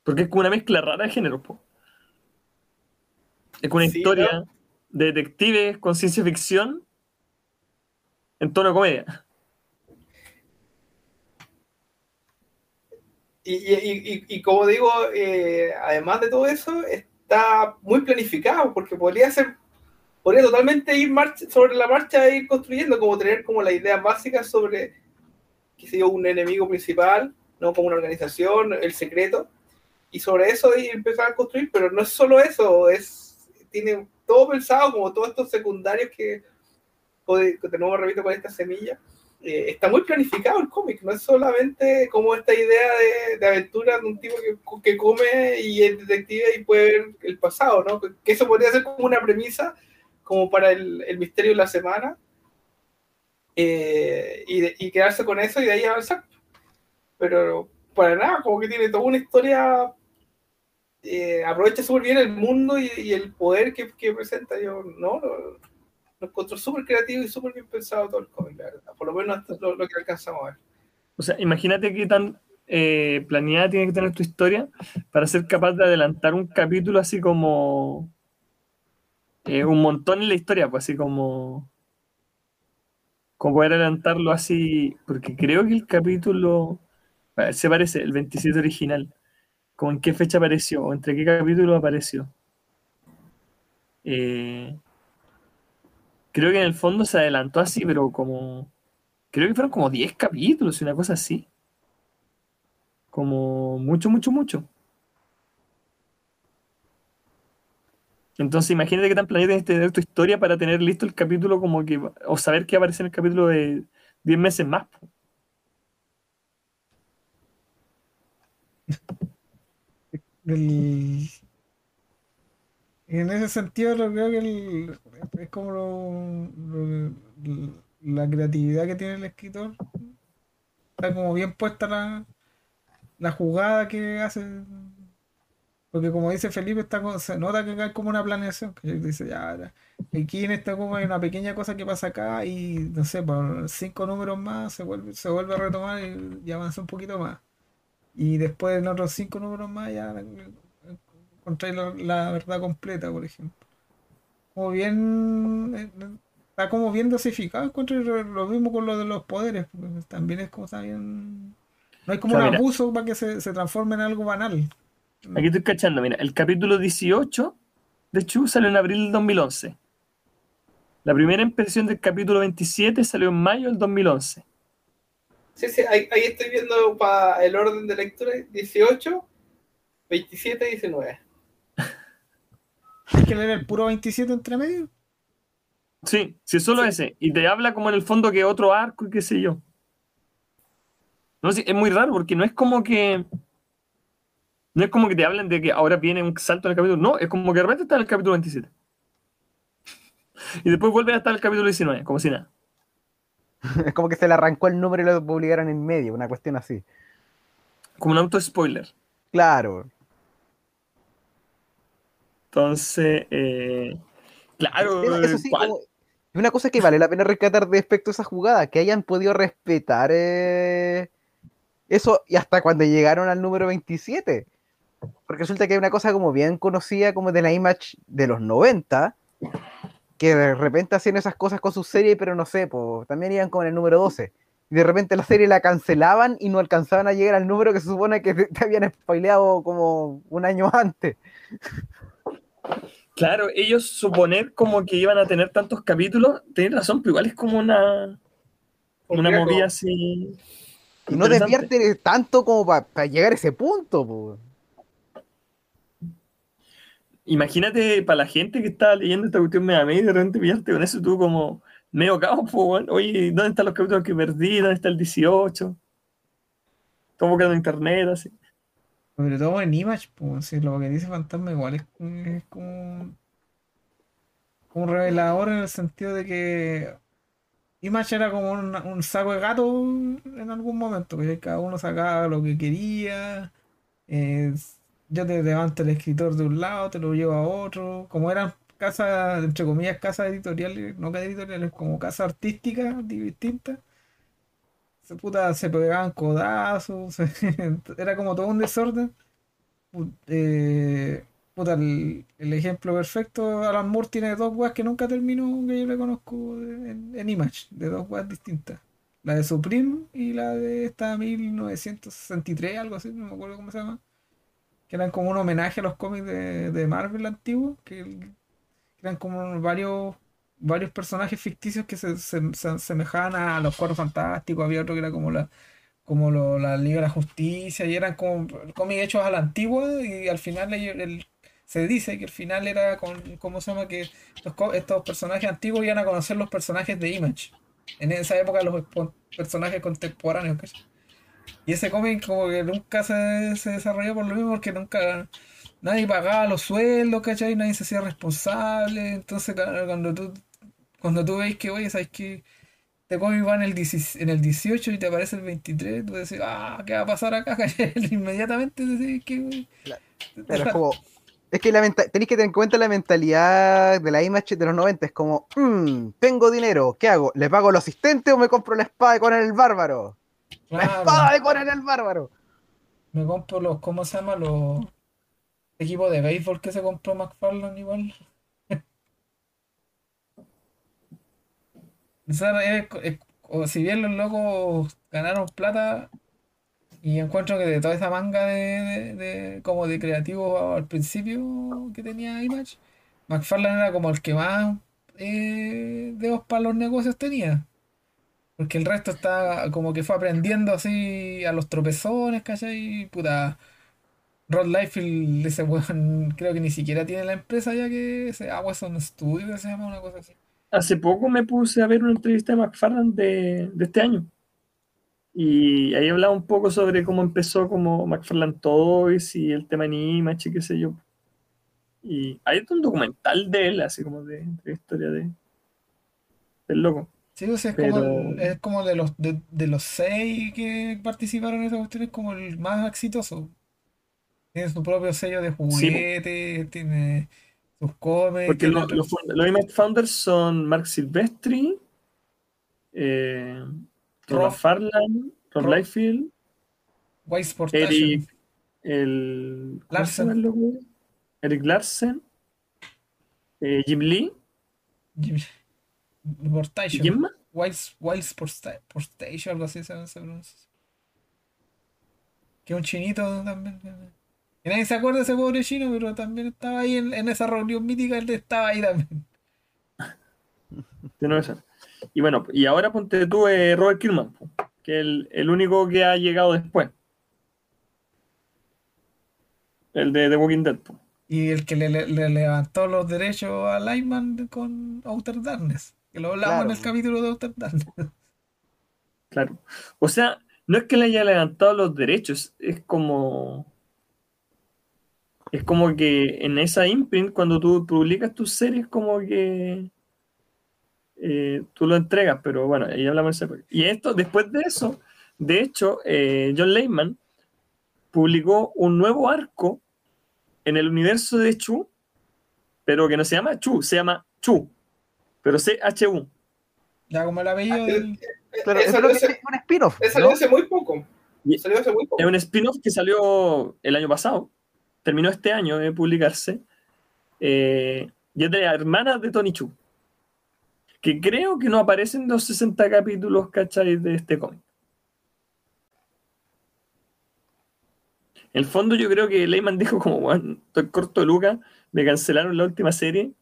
Porque es como una mezcla rara de géneros, po. Es como una Sí, historia de detectives con ciencia ficción en tono de comedia. Y, y, y, y como digo, eh, además de todo eso, está muy planificado, porque podría ser, podría totalmente ir marcha, sobre la marcha e ir construyendo, como tener como la idea básica sobre, qué sé yo, un enemigo principal, no como una organización, el secreto, y sobre eso ir empezar a construir, pero no es solo eso, es, tiene todo pensado, como todos estos secundarios que de nuevo repito con esta semilla, eh, está muy planificado el cómic, no es solamente como esta idea de, de aventura de un tipo que, que, come y es detective y puede ver el pasado, ¿no? Que eso podría ser como una premisa, como para el, el misterio de la semana, eh, y, de, y, quedarse con eso y de ahí avanzar. Pero para nada, como que tiene toda una historia, eh, aprovecha súper bien el mundo y, y el poder que, que, presenta. Yo no, no lo encontró súper creativo y súper bien pensado todo el cómic, la verdad. Por lo menos hasta lo, lo, que alcanzamos a ver. O sea, imagínate qué tan eh, planeada tiene que tener tu historia para ser capaz de adelantar un capítulo así como eh, un montón en la historia, pues así como como poder adelantarlo así, porque creo que el capítulo se parece, el 27 original, como en qué fecha apareció, o entre qué capítulo apareció. Eh, creo que en el fondo se adelantó así, pero como. Creo que fueron como 10 capítulos y una cosa así. Como mucho, mucho, mucho. Entonces imagínate que tan planeado tienes tener tu historia para tener listo el capítulo como que. o saber que aparece en el capítulo de 10 meses más. el- en ese sentido, lo creo que el- es como lo- la creatividad que tiene el escritor. Está como bien puesta la, la jugada que hace. Porque como dice Felipe, está co- se nota que hay como una planeación. Dice, ya, aquí en esta como hay una pequeña cosa que pasa acá y no sé, por cinco números más se vuelve, se vuelve a retomar y, y avanza un poquito más. Y después en otros cinco números más ya encontráis la, la verdad completa, por ejemplo. Como bien. eh, Está como bien dosificado, encuentro y lo lo mismo con lo de los poderes. porque También es como está bien. No hay como O sea, un mira. abuso para que se, se transforme en algo banal. Aquí estoy cachando, mira, el capítulo 18 de Chu salió en abril del 2011. La primera impresión del capítulo 27 salió en mayo del 2011. Sí, sí, ahí, ahí estoy viendo para el orden de lectura 18, 27 y 19. Hay que leer el puro 27 entre medio. Sí, si es solo ese. Y te habla como en el fondo que otro arco y qué sé yo. No sé, es muy raro porque no es como que. No es como que te hablen de que ahora viene un salto en el capítulo. No, es como que de repente está en el capítulo 27. Y después vuelve a estar en el capítulo 19, como si nada. Es como que se le arrancó el número y lo publicaron en medio, una cuestión así. Como un auto spoiler. Claro. Entonces, eh, claro. Eso, sí, como- y una cosa que vale la pena rescatar respecto a esa jugada, que hayan podido respetar eh, eso y hasta cuando llegaron al número 27. Porque resulta que hay una cosa como bien conocida como de la Image de los 90, que de repente hacían esas cosas con su serie, pero no sé, pues también iban con el número 12. Y de repente la serie la cancelaban y no alcanzaban a llegar al número que se supone que te habían spoileado como un año antes. Claro, ellos suponer como que iban a tener tantos capítulos, tienen razón, pero igual es como una, una movida así. Y no desviarte tanto como para llegar a ese punto. Imagínate para la gente que estaba leyendo esta cuestión media media y de repente pillarte con eso tú como medio caos, pues. Oye, ¿dónde están los capítulos que perdí? ¿Dónde está el 18? Estoy buscando internet, así. Sobre todo en Image, pues, si lo que dice Fantasma igual es, como, un revelador en el sentido de que Image era como un, saco de gato en algún momento, que cada uno sacaba lo que quería. eh, yo te levanto el escritor de un lado, te lo llevo a otro. Como eran casas, entre comillas, casas editoriales, no casas editoriales, como casas artísticas distintas. Se, puta, se pegaban codazos, era como todo un desorden. Eh, puta, el, el ejemplo perfecto, Alan Moore tiene dos weas que nunca terminó, que yo le conozco en, Image, de dos weas distintas. La de Supreme y la de esta 1963, algo así, no me acuerdo cómo se llama. Que eran como un homenaje a los cómics de, de Marvel antiguos, que eran como varios varios personajes ficticios que se, se- se asemejaban a los Cuatro Fantásticos, había otro que era como la como lo- la Liga de Justicia y eran como cómics hechos a la antigua y al final el- se dice que el final era con ¿cómo se llama? que estos, personajes antiguos iban a conocer los personajes de Image en esa época los personajes contemporáneos ¿cachai? y ese cómic como que nunca se, se desarrolló por lo mismo porque nunca nadie pagaba los sueldos ¿cachai? nadie se hacía responsable entonces cuando tú cuando tú veis que oye sabes que este cómic va en el, 16 en el 18 y te aparece el 23, tú decís, ah, ¿qué va a pasar acá? Inmediatamente decís que... Pero es como. Es que la tenéis que tener en cuenta la mentalidad de la Image de los 90. Es como, "Mm, tengo dinero, ¿qué hago? ¿Le pago al asistente o me compro la espada de Conan el Bárbaro? ¡La espada de Conan el Bárbaro! me compro los, ¿cómo se llama? Los equipos de béisbol que se compró McFarlane igual. Es- o si bien los locos ganaron plata y encuentro que de toda esa manga de, como de creativo al principio que tenía Image, McFarlane era como el que más eh, dedos para los negocios tenía. Porque el resto está como que fue aprendiendo así a los tropezones, ¿cachai? Puta, Rod Liefeld, ese weón, creo que ni siquiera tiene la empresa ya que se Amazon Studio, que se llama una cosa así. Hace poco me puse a ver una entrevista de McFarlane de, de este año. Y ahí hablaba un poco sobre cómo empezó como McFarlane Toys y el tema y qué sé yo. Y hay un documental de él, así como de, historia de, del loco. Sí, o sea, es Pero- como, es como de los de, de los seis que participaron en esa cuestión, es como el más exitoso. Tiene su propio sello de juguete, tiene cómics, Porque lo- los, los Founders son Mark Silvestri, eh, Rob McFarlane, Rob Wise Sportation. Eric, el, ¿cómo se llama el loco? Eric Larsen, eh, Jim Lee, Jim- algo así se, pronuncia. Que un chinito también. Que nadie se acuerda de ese pobre chino, pero también estaba ahí en, en esa reunión mítica, él estaba ahí también. Y bueno, y ahora ponte tú eh, Robert Kirkman, po, que es el, el único que ha llegado después. El de The Walking Dead. po. Y el que le, le- le levantó los derechos a Lyman con Outer Darkness. Que lo hablamos en el capítulo de Outer Darkness. Claro. O sea, no es que le haya levantado los derechos, es como. Es como que en esa imprint, cuando tú publicas tus series, como que eh, tú lo entregas, pero bueno, ahí hablamos de ese- Y esto, después de eso, de hecho, eh, John Layman publicó un nuevo arco en el universo de Chu, pero que no se llama Chu, se llama Chu, pero C-H-U. Ya como el apellido del. Claro, es lo que ese- es un spin-off. salió ¿no? hace muy poco. Y- Salió hace muy poco. Es un spin-off que salió el año pasado. Terminó este año de publicarse. Eh, y es de la hermana de Tony Chu. Que creo que no aparecen los 60 capítulos, ¿cachai? De este cómic. En el fondo yo creo que Leyman dijo como, bueno, estoy corto de Luca, me cancelaron la última serie.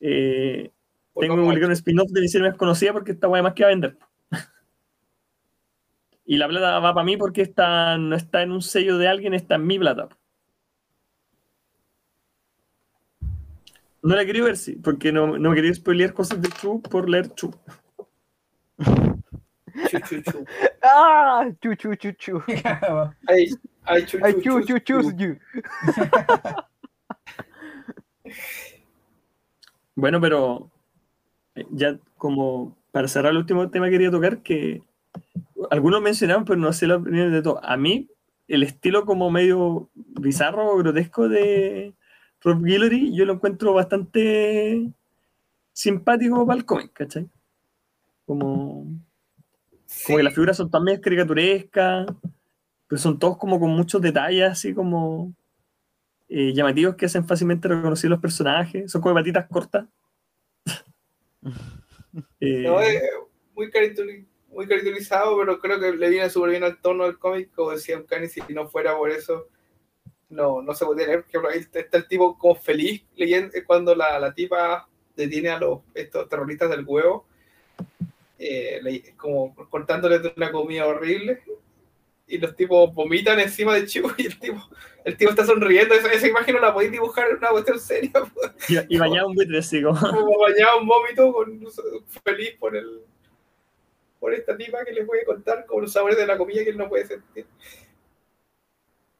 eh, tengo que publicar un spin-off de mi serie más conocida porque esta guay más que va a vender. y la plata va para mí porque está, no está en un sello de alguien, está en mi plata. No la quería ver, sí, porque no, no quería spoilear cosas de Chu por leer Chu. Chu, chu, chu. ¡Ah! Chu, chu, chu, chu. Ay, ay, chu, Ay, chu, chu, chu, chu, chu, chu. Bueno, pero eh, ya como para cerrar el último tema quería tocar que algunos mencionaron, pero no sé la opinión de todos. A mí, el estilo como medio bizarro o grotesco de Rob Guillory, yo lo encuentro bastante simpático para el cómic, ¿cachai? Como, como que las figuras son también caricaturescas, pero son todos como con muchos detalles así como eh, llamativos que hacen fácilmente reconocer los personajes. Son como patitas cortas. Eh, No, es muy, carituri- muy caricaturizado, pero creo que le viene súper bien al tono del cómic, como decía Cani, si no fuera por eso, no, no se podría leer, porque ahí está, el tipo como feliz leyendo eh, cuando la, la tipa detiene a los estos terroristas del huevo, eh, le- como cortándole de una comida horrible, y los tipos vomitan encima de Chivo y el tipo, el tipo está sonriendo, esa, esa imagen no la podéis dibujar en una cuestión seria, y, y bañaba un buitre así como. como bañado en vómito, con, feliz por el por esta tipa que le puede contar con los sabores de la comida que él no puede sentir.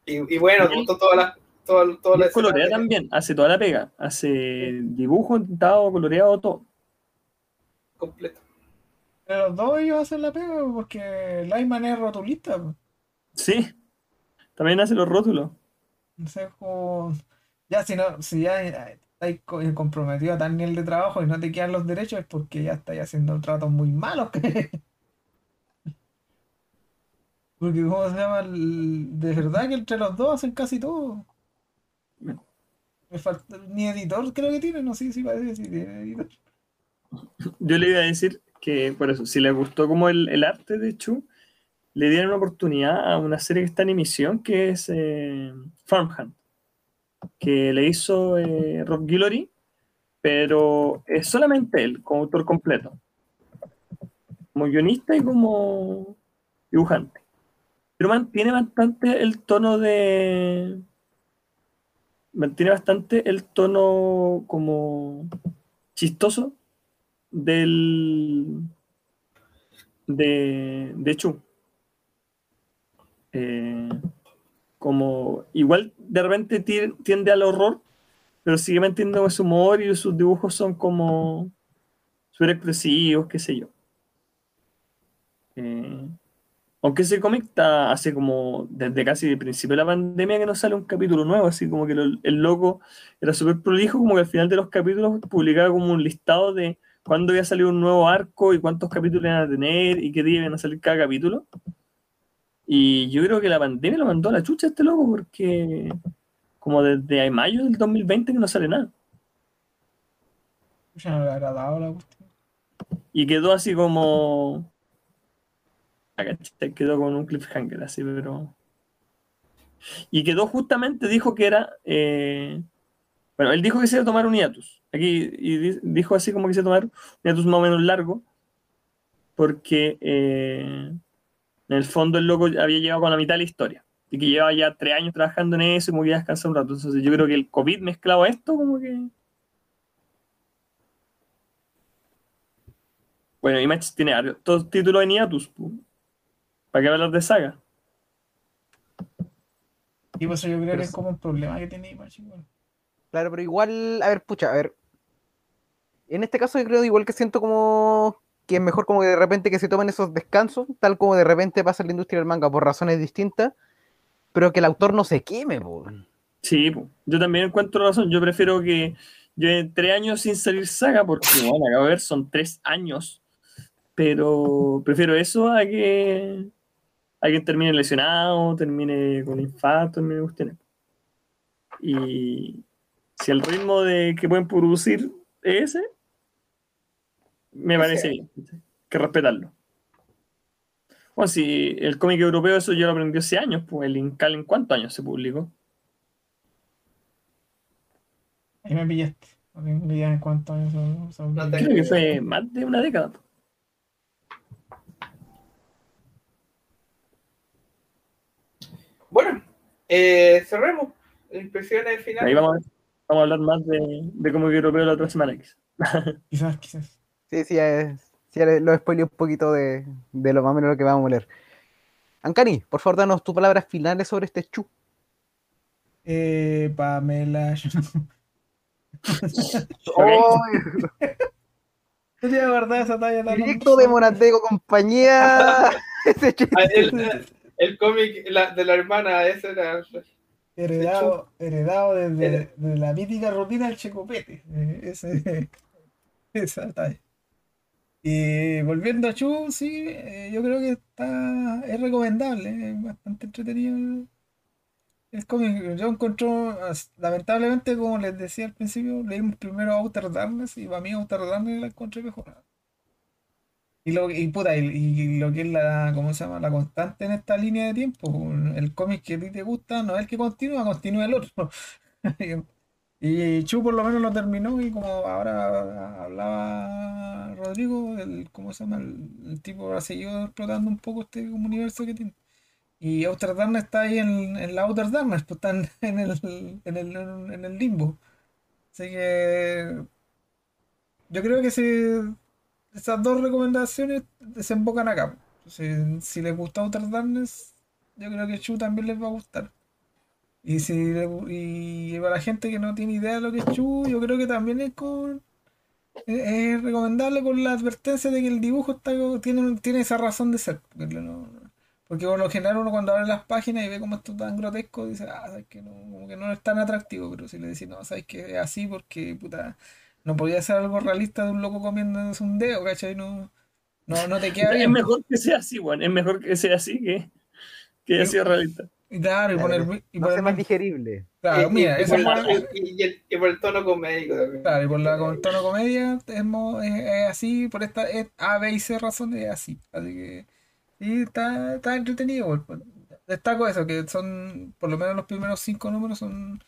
Y, y bueno, Y él- to- todas las Y las él colorea también, hace toda la pega. Hace dibujo, tintado, coloreado, todo. completo. Pero los dos ellos hacen la pega porque Lyman es rotulista. pues. Sí. También hace los rótulos. Entonces, como. Ya, si no, si ya eh, comprometido a tal nivel de trabajo y no te quedan los derechos, es porque ya estáis haciendo tratos muy malos. Porque, ¿cómo se llama? El- De verdad que entre los dos hacen casi todo. Bueno. Me falta, ni editor creo que tiene, no sé si parece si tiene editor. Yo le iba a decir que, por eso, si le gustó como el, el arte de Chu, le dieron una oportunidad a una serie que está en emisión que es eh, Farmhand, que le hizo eh, Rob Guillory, pero es solamente él, como autor completo, como guionista y como dibujante. Pero mantiene bastante el tono de. Mantiene bastante el tono como chistoso del de, de Chu. eh, como igual de repente ti- tiende al horror, pero sigue manteniendo ese humor y sus dibujos son como súper expresivos, qué sé yo. Eh, aunque ese cómic está hace como desde casi el principio de la pandemia que no sale un capítulo nuevo, así como que lo- el loco era súper prolijo, como que al final de los capítulos publicaba como un listado de cuándo iba a salir un nuevo arco y cuántos capítulos iban a tener y qué día iban a salir cada capítulo. Y yo creo que la pandemia lo mandó a la chucha a este loco porque como desde mayo del 2020 que no sale nada. Ya no le dado la cuestión. Y quedó así como... Quedó con un cliffhanger así, pero... Y quedó justamente, dijo que era... eh, Bueno, él dijo que se iba a tomar un hiatus. Aquí y di- dijo así como que se iba a tomar un hiatus más o menos largo. Porque eh, en el fondo el loco había llegado con la mitad de la historia. Y que llevaba ya tres años trabajando en eso y como que iba a descansar un rato. Entonces yo creo que el COVID mezclado esto como que... Bueno, Image tiene hartos títulos en hiatus. ¿Para qué hablar de saga? Y por eso yo creo Pero que es como un problema que tiene Image. Claro, pero igual, a ver, pucha, a ver. En este caso yo creo igual que siento como que es mejor como que de repente que se tomen esos descansos, tal como de repente pasa en la industria del manga por razones distintas, pero que el autor no se queme, po. Sí, yo también encuentro razón. Yo prefiero que yo tres años sin salir saga, porque bueno, acabo de ver, son tres años. Pero prefiero eso a que alguien termine lesionado, termine con infarto, me cuestiones. Y si el ritmo de que pueden producir es ese, me parece bien. ¿cachai? Que respetarlo. Bueno, si el cómic europeo, eso yo lo aprendí hace años, pues el Incal en cuántos años se publicó. Ahí me pillaste. No tengo idea en cuántos años son. son- Creo que fue más de una década. Bueno, eh, cerremos. Impresiones finales. Ahí vamos a, vamos a hablar más de, de cómo que europeo la otra semana. X. Quizás, quizás. Sí, sí, ya, sí, ya le- lo spoileé un poquito de, de lo más o menos lo que vamos a leer. Ancani, por favor, danos tus palabras finales sobre este chu. Eh, Pamela. yo no- ¡Oh! Te verdad esa talla tan Directo de Monatego, compañía. Ese chiste. El, cómic la- de la hermana, ese era. Heredado, heredado desde, desde la mítica rutina del checopete. eh, Ese, esa talla. Y volviendo a Chu, sí, eh, yo creo que está, es recomendable, es bastante entretenido el, cómic. Yo encontró, lamentablemente, como les decía al principio, leímos primero Outer Darkness y para mí Outer Darkness la encontré mejor. Y lo, y, puta, y, lo que es la, ¿cómo se llama? La constante en esta línea de tiempo. El cómic que a ti te gusta no es el que continúa, continúa el otro. Y Chu por lo menos lo terminó y como ahora hablaba Rodrigo, el, ¿cómo se llama? El, tipo ahora siguió explotando un poco este universo que tiene. Y Outer Darkness está ahí en, en la Outer Darkness, pues están en el, en el, en el limbo. Así que yo creo que si esas dos recomendaciones desembocan acá. Entonces, si les gusta Outer Darkness, yo creo que Chu también les va a gustar. Y si y para la gente que no tiene idea de lo que es Chu, yo creo que también es con es, recomendable con la advertencia de que el dibujo está tiene, tiene esa razón de ser. Porque, por lo general uno cuando abre las páginas y ve como esto es tan grotesco, dice, ah, sabes que no, como que no es tan atractivo, pero si le decís, no, sabes que es así porque puta, no podía ser algo realista de un loco comiéndose un dedo, ¿cachai? No, no, no te queda Es bien. mejor que sea así, weón. Es mejor que sea así que, que haya sido realista. Y claro, y poner, y No poner- más digerible. claro, y, mira, y por la- y- y el- y por el tono comédico también. Claro, y por la con tono comedia es, mo- es- es así, por esta es A, B y C razones es así. Así que sí, está, está entretenido. Destaco eso, que son, por lo menos los primeros cinco números son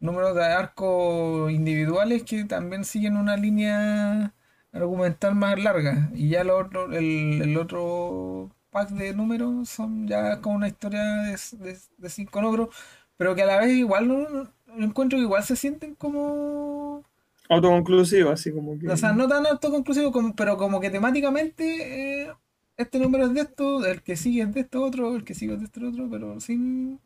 números de arco individuales que también siguen una línea argumental más larga. Y ya lo otro- el, el otro pack de números son ya con una historia de, de- de cinco números, pero que a la vez igual no, encuentro que igual se sienten como Autoconclusivo, así como que. o sea, no tan autoconclusivo, como, pero como que temáticamente eh, este número es de esto, el que sigue es de esto otro, el que sigue es de este otro, pero sin,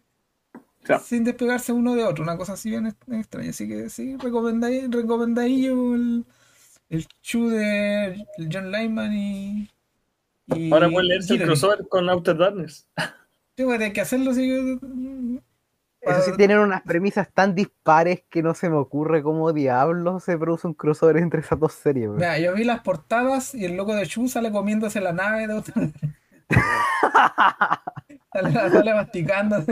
Claro. sin despegarse uno de otro, una cosa así bien ex- extraña. Así que sí, recomendáis recomendáis el, el Chu de John Lyman y. y Ahora pueden leerse el crossover con Outer Darkness. Sí, voy a tener que hacerlo, sí. Eso sí tienen unas premisas tan dispares que no se me ocurre cómo diablos se produce un crossover entre esas dos series. Mira, yo vi las portadas y el loco de Chu sale comiéndose la nave de otra. sale, sale masticando.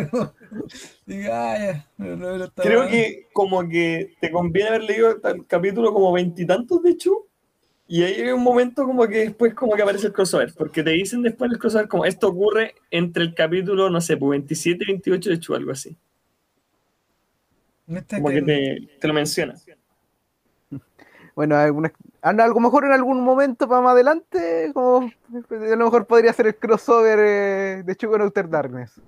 Diga, no, no Creo mal. que como que te conviene haber leído el capítulo como veintitantos de Chu. Y ahí hay un momento como que después como que aparece el crossover. Porque te dicen después el crossover como esto ocurre entre el capítulo, no sé, pues 27 y 28 de Chu, algo así. Este Como que- que te, te lo menciona. Bueno, algunas, a lo mejor en algún momento para más adelante, como a lo mejor podría ser el crossover eh, de Chugo en Outer Darkness.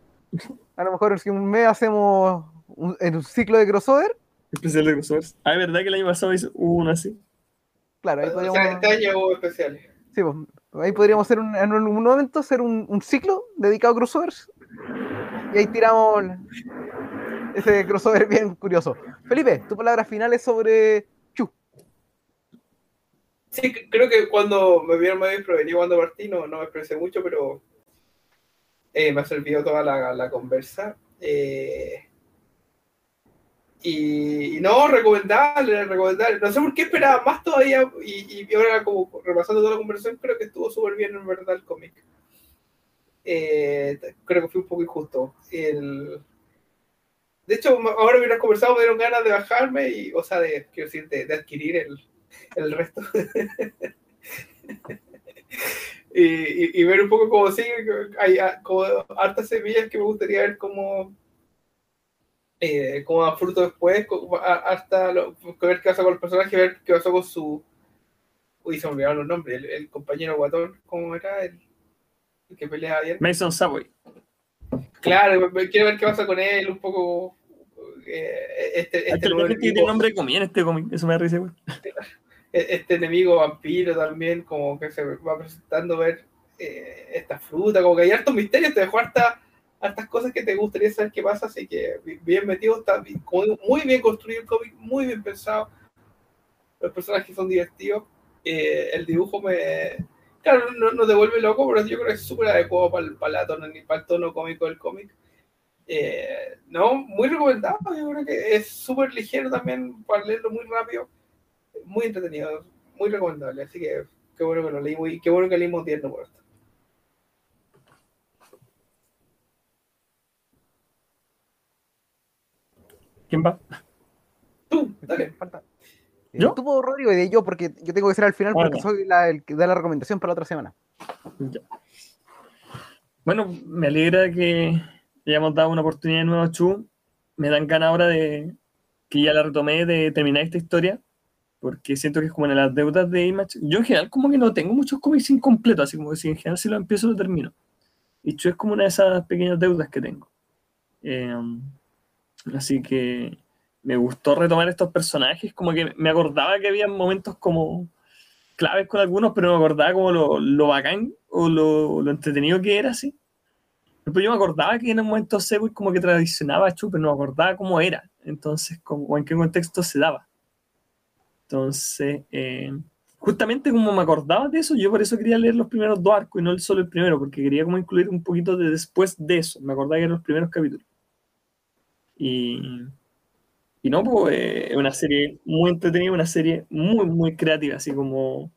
A lo mejor si un mes hacemos un, en un ciclo de crossover, Especial de crossovers. Ah, es verdad que el año pasado hizo hubo uno así. claro, ahí O podríamos, sea, este año hubo especiales. sí, pues, ahí podríamos hacer un- en algún momento hacer un, un ciclo dedicado a crossovers. Y ahí tiramos ese crossover bien curioso. Felipe, tu palabras finales sobre. Sí, creo que cuando me vieron medio desprevenido cuando partí, no, me expresé mucho, pero eh, me ha servido toda la, conversa. Eh, y, no, recomendarle, recomendarle. No sé por qué esperaba más todavía y, ahora como repasando toda la conversación, creo que estuvo súper bien en verdad el cómic. Eh, creo que fue un poco injusto. De hecho, ahora mientras conversamos me dieron ganas de bajarme y, o sea, de, quiero decir, de, de adquirir el, el resto. y, y- y ver un poco cómo sigue. Hay ah, como hartas semillas que me gustaría ver cómo, eh, cómo dan fruto después, hasta lo- ver qué pasa con el personaje, ver qué pasó con su. Uy, se me olvidaron los nombres. El, el compañero guatón, ¿cómo era? El, el que peleaba bien. Mason Savoy. Claro, quiero ver qué pasa con él, un poco. eh, este, este, tiene nombre de comida este cómic. Eso me da risa, güey. E- este enemigo vampiro también, como que se va presentando ver eh, esta fruta, como que hay hartos misterios, te dejó harta, hartas cosas que te gustaría saber qué pasa, así que bi- bien metido, está muy bien construido el cómic, muy bien pensado, los personajes son divertidos, eh, el dibujo me... Claro, no, no te vuelve loco, pero yo creo que es súper adecuado para para, la tono, para el tono cómico del cómic. Eh, no, muy recomendado, yo creo que es súper ligero también para leerlo muy rápido muy entretenido, muy recomendable, así que qué bueno que lo leímos y qué bueno que leímos tierno por esto. ¿Quién va? Tú, dale. Falta. ¿Yo? Tú, Rodrigo, y de yo, porque yo tengo que ser al final porque soy la- el que da la recomendación para la otra semana. Ya. Bueno, me alegra que hayamos dado una oportunidad de nuevo a Chu. Me dan ganas ahora de que ya la retomé de terminar esta historia, porque siento que es como en las deudas de Image. Yo en general como que no tengo muchos cómics incompletos, así como que si en general si lo empiezo lo termino. Y Chu es como una de esas pequeñas deudas que tengo. Eh, así que me gustó retomar estos personajes, como que me acordaba que había momentos como claves con algunos, pero me acordaba como lo, lo bacán o lo, lo entretenido que era, así. Pero yo me acordaba que en un momento Segway como que tradicionaba a Chu, pero no me acordaba cómo era, entonces, como, en qué contexto se daba. Entonces, eh, justamente como me acordaba de eso, yo por eso quería leer los primeros dos arcos y no solo el primero, porque quería como incluir un poquito de después de eso. Me acordaba que eran los primeros capítulos. Y, y no, pues eh, es una serie muy entretenida, una serie muy, muy creativa, así como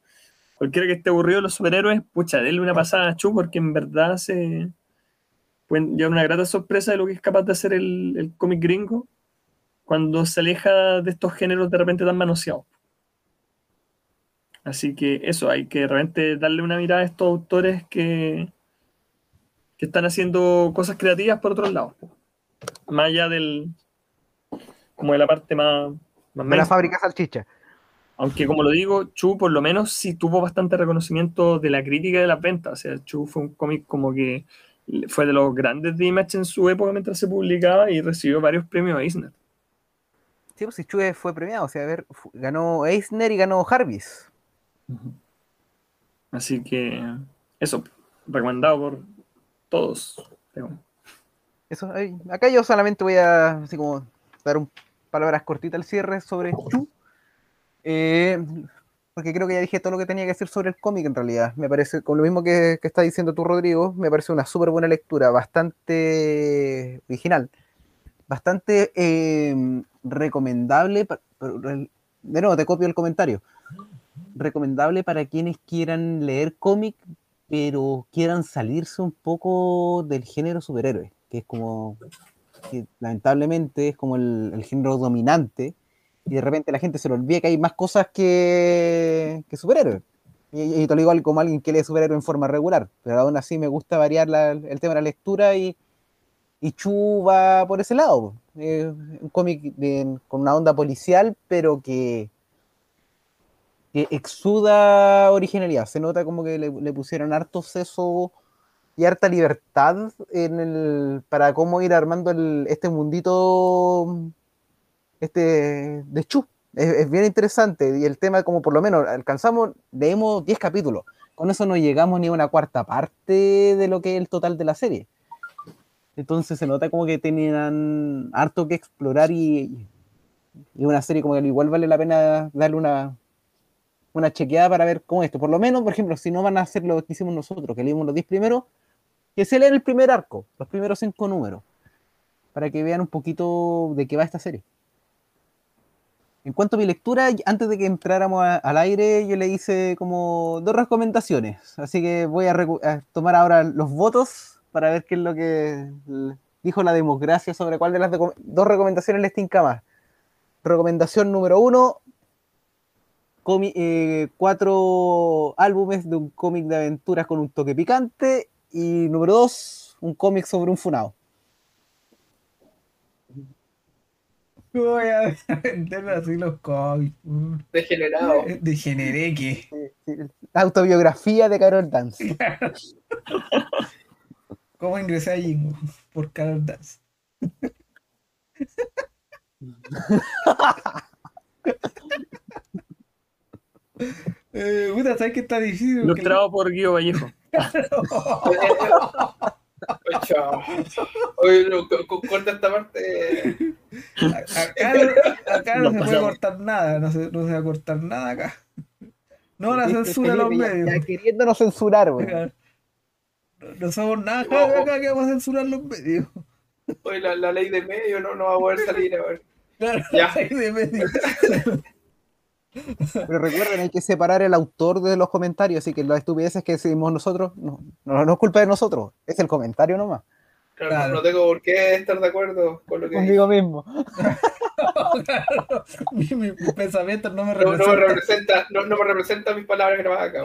cualquiera que esté aburrido de los superhéroes, pucha, denle una pasada a Chu, porque en verdad se pueden llevar una grata sorpresa de lo que es capaz de hacer el, el cómic gringo cuando se aleja de estos géneros de repente tan manoseados. Así que eso, hay que de repente darle una mirada a estos autores que, que están haciendo cosas creativas por otros lados. Más allá del, como de la parte más, más De la fábrica salchicha. Aunque como lo digo, Chu por lo menos sí tuvo bastante reconocimiento de la crítica y de las ventas. O sea, Chu fue un cómic como que fue de los grandes de Image en su época mientras se publicaba y recibió varios premios Eisner. Sí, pues si Chue fue premiado, o sea, a ver, ganó Eisner y ganó Jarvis. Así que eso. recomendado por todos. Eso, acá yo solamente voy a así como dar un, palabras cortitas al cierre sobre Chu. Eh, porque creo que ya dije todo lo que tenía que decir sobre el cómic en realidad. Me parece, con lo mismo que, que está diciendo tú, Rodrigo, me parece una súper buena lectura, bastante original, bastante eh, recomendable. De nuevo, te copio el comentario. Recomendable para quienes quieran leer cómic, pero quieran salirse un poco del género superhéroe, que es como, lamentablemente es como el, género dominante, y de repente la gente se le olvida que hay más cosas que, que superhéroes. Y, y te lo digo como alguien que lee superhéroe en forma regular, pero aún así me gusta variar el tema de la lectura y, y Chu va por ese lado. Eh, un cómic con una onda policial, pero que, exuda originalidad. Se nota como que le, pusieron harto seso y harta libertad en el, para cómo ir armando este mundito este, de Chu. Es, es bien interesante y el tema como por lo menos alcanzamos, leemos 10 capítulos. Con eso no llegamos ni a una cuarta parte de lo que es el total de la serie. Entonces se nota como que tenían harto que explorar y, y una serie como que igual vale la pena darle una, una chequeada para ver cómo es esto. Por lo menos, por ejemplo, si no van a hacer lo que hicimos nosotros, que leímos los 10 primeros, que se leen el primer arco, los primeros cinco números, para que vean un poquito de qué va esta serie. En cuanto a mi lectura, antes de que entráramos al aire, yo le hice como dos recomendaciones. Así que voy a, tomar ahora los votos para ver qué es lo que dijo la democracia sobre cuál de las dos recomendaciones les tinca más. Recomendación número uno, comi- eh, cuatro álbumes de un cómic de aventuras con un toque picante. Y número dos, un cómic sobre un funado. Voy a vender así los cómics. Degenerado. Degeneré que. La autobiografía de Carol Dance. ¿Cómo ingresé allí? Por Carol Dance. Eh, puta, ¿sabes qué está difícil? Ilustrado por Guido Vallejo. Oye, no, co- co- corta esta parte. Acá, no- acá no Nos se puede cortar nada, no se, no se va a cortar nada acá. No la censura a los medios. ya queriéndonos censurar, güey. No, somos nada acá, acá que vamos a censurar los medios. Oye, la, la ley de medio no, no va a poder salir. A ver. Claro, Ya. hay de medio. Pero recuerden, hay que separar el autor de los comentarios, así que las estupideces que decimos nosotros, no, no, no es culpa de nosotros, es el comentario nomás. Claro, Claro. No tengo por qué estar de acuerdo con lo que dice. Conmigo mismo. Claro, mi, pensamientos no me No, no me representan. representa, no, no me representa mis palabras grabadas acá.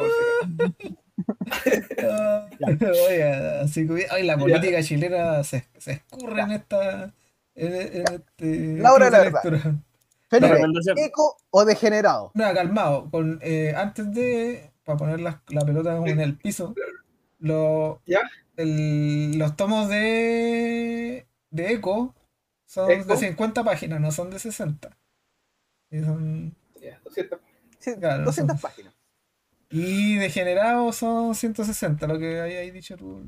Ah, Oye, así que ay, la política chilena se, se escurre en esta. En, en este. La hora de la verdad. Felipe. ¿eco o degenerado? No, calmado. Con, eh, antes de. Para poner la, la pelota en el piso. Lo, ¿Ya? el- los tomos de. De Eco son Eco. de 50 páginas, no son de 60. Y, son- siento. Sí, Claro, 200 son- páginas. y degenerados son 160, lo que habíais dicho tú.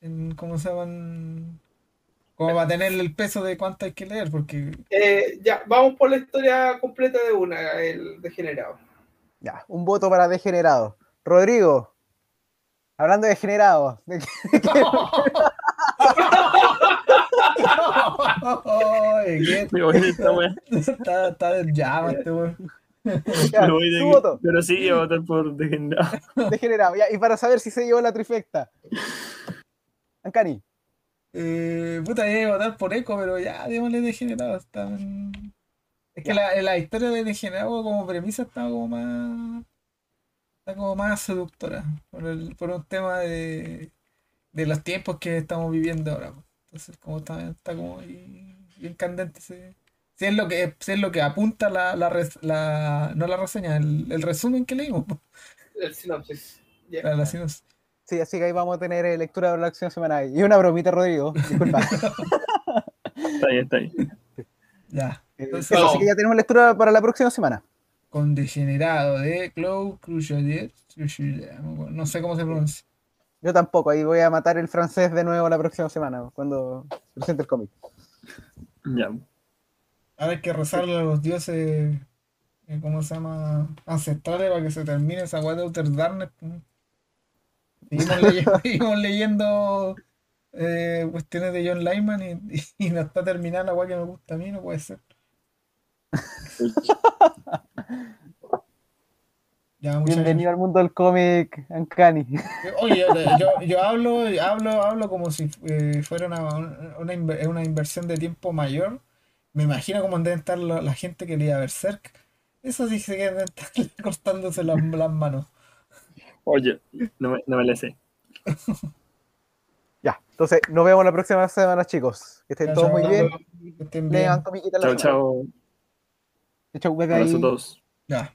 En, ¿Cómo se llaman? Como va a tener el peso de cuánto hay que leer, porque Eh, ya, vamos por la historia completa de una, el degenerado. Ya, un voto para degenerado. Rodrigo, hablando de degenerado, ¿de qué- está, está del llama este weón. voto, Pero sí, voy a votar por degenerado. degenerado. Ya, y para saber si se llevó la trifecta. Ancani, Eh, puta, iba a votar por Eco, pero ya, démosle degenerado. Está... Es que la, la historia de degenerado como premisa está como más. Está como más seductora. Por, el, por un tema de, de los tiempos que estamos viviendo ahora. Entonces, como está, está como ahí bien candente. ese- Si es lo que, si es lo que apunta la, la, res- la- no la reseña, el, el resumen que leímos. El sinopsis. La sinopsis. Sí, así que ahí vamos a tener eh, lectura de la acción semanal. Y una bromita, Rodrigo, disculpa. Está bien, está bien. Ya. Eh, Así que ya tenemos lectura para la próxima semana. con Degenerado de Claude Cruchadier. No sé cómo se pronuncia. Yo tampoco, ahí voy a matar el francés de nuevo la próxima semana, cuando presente el cómic. Ya. Ahora hay que rezarle a los dioses, eh, ¿cómo se llama? Ancestrales para que se termine esa weá de Outer Darkness. Seguimos leyendo, seguimos leyendo eh, cuestiones de John Lyman y, y, no está terminada la weá que me gusta a mí, no puede ser. Ya, Bienvenido al mundo del cómic, Ancani. Oye, yo, hablo, hablo, hablo como si eh, fuera una, una, inver- una inversión de tiempo mayor. Me imagino cómo deben estar la gente que leía Berserk. Eso sí se estar cortándose las, las manos. Oye, no me, no me la sé. Ya, entonces nos vemos la próxima semana, chicos. Que estén Ya, todos chao, muy bien. Que estén bien. Lean comiquita Chao, chao. Chau, bye, Abrazo a todos. Ya.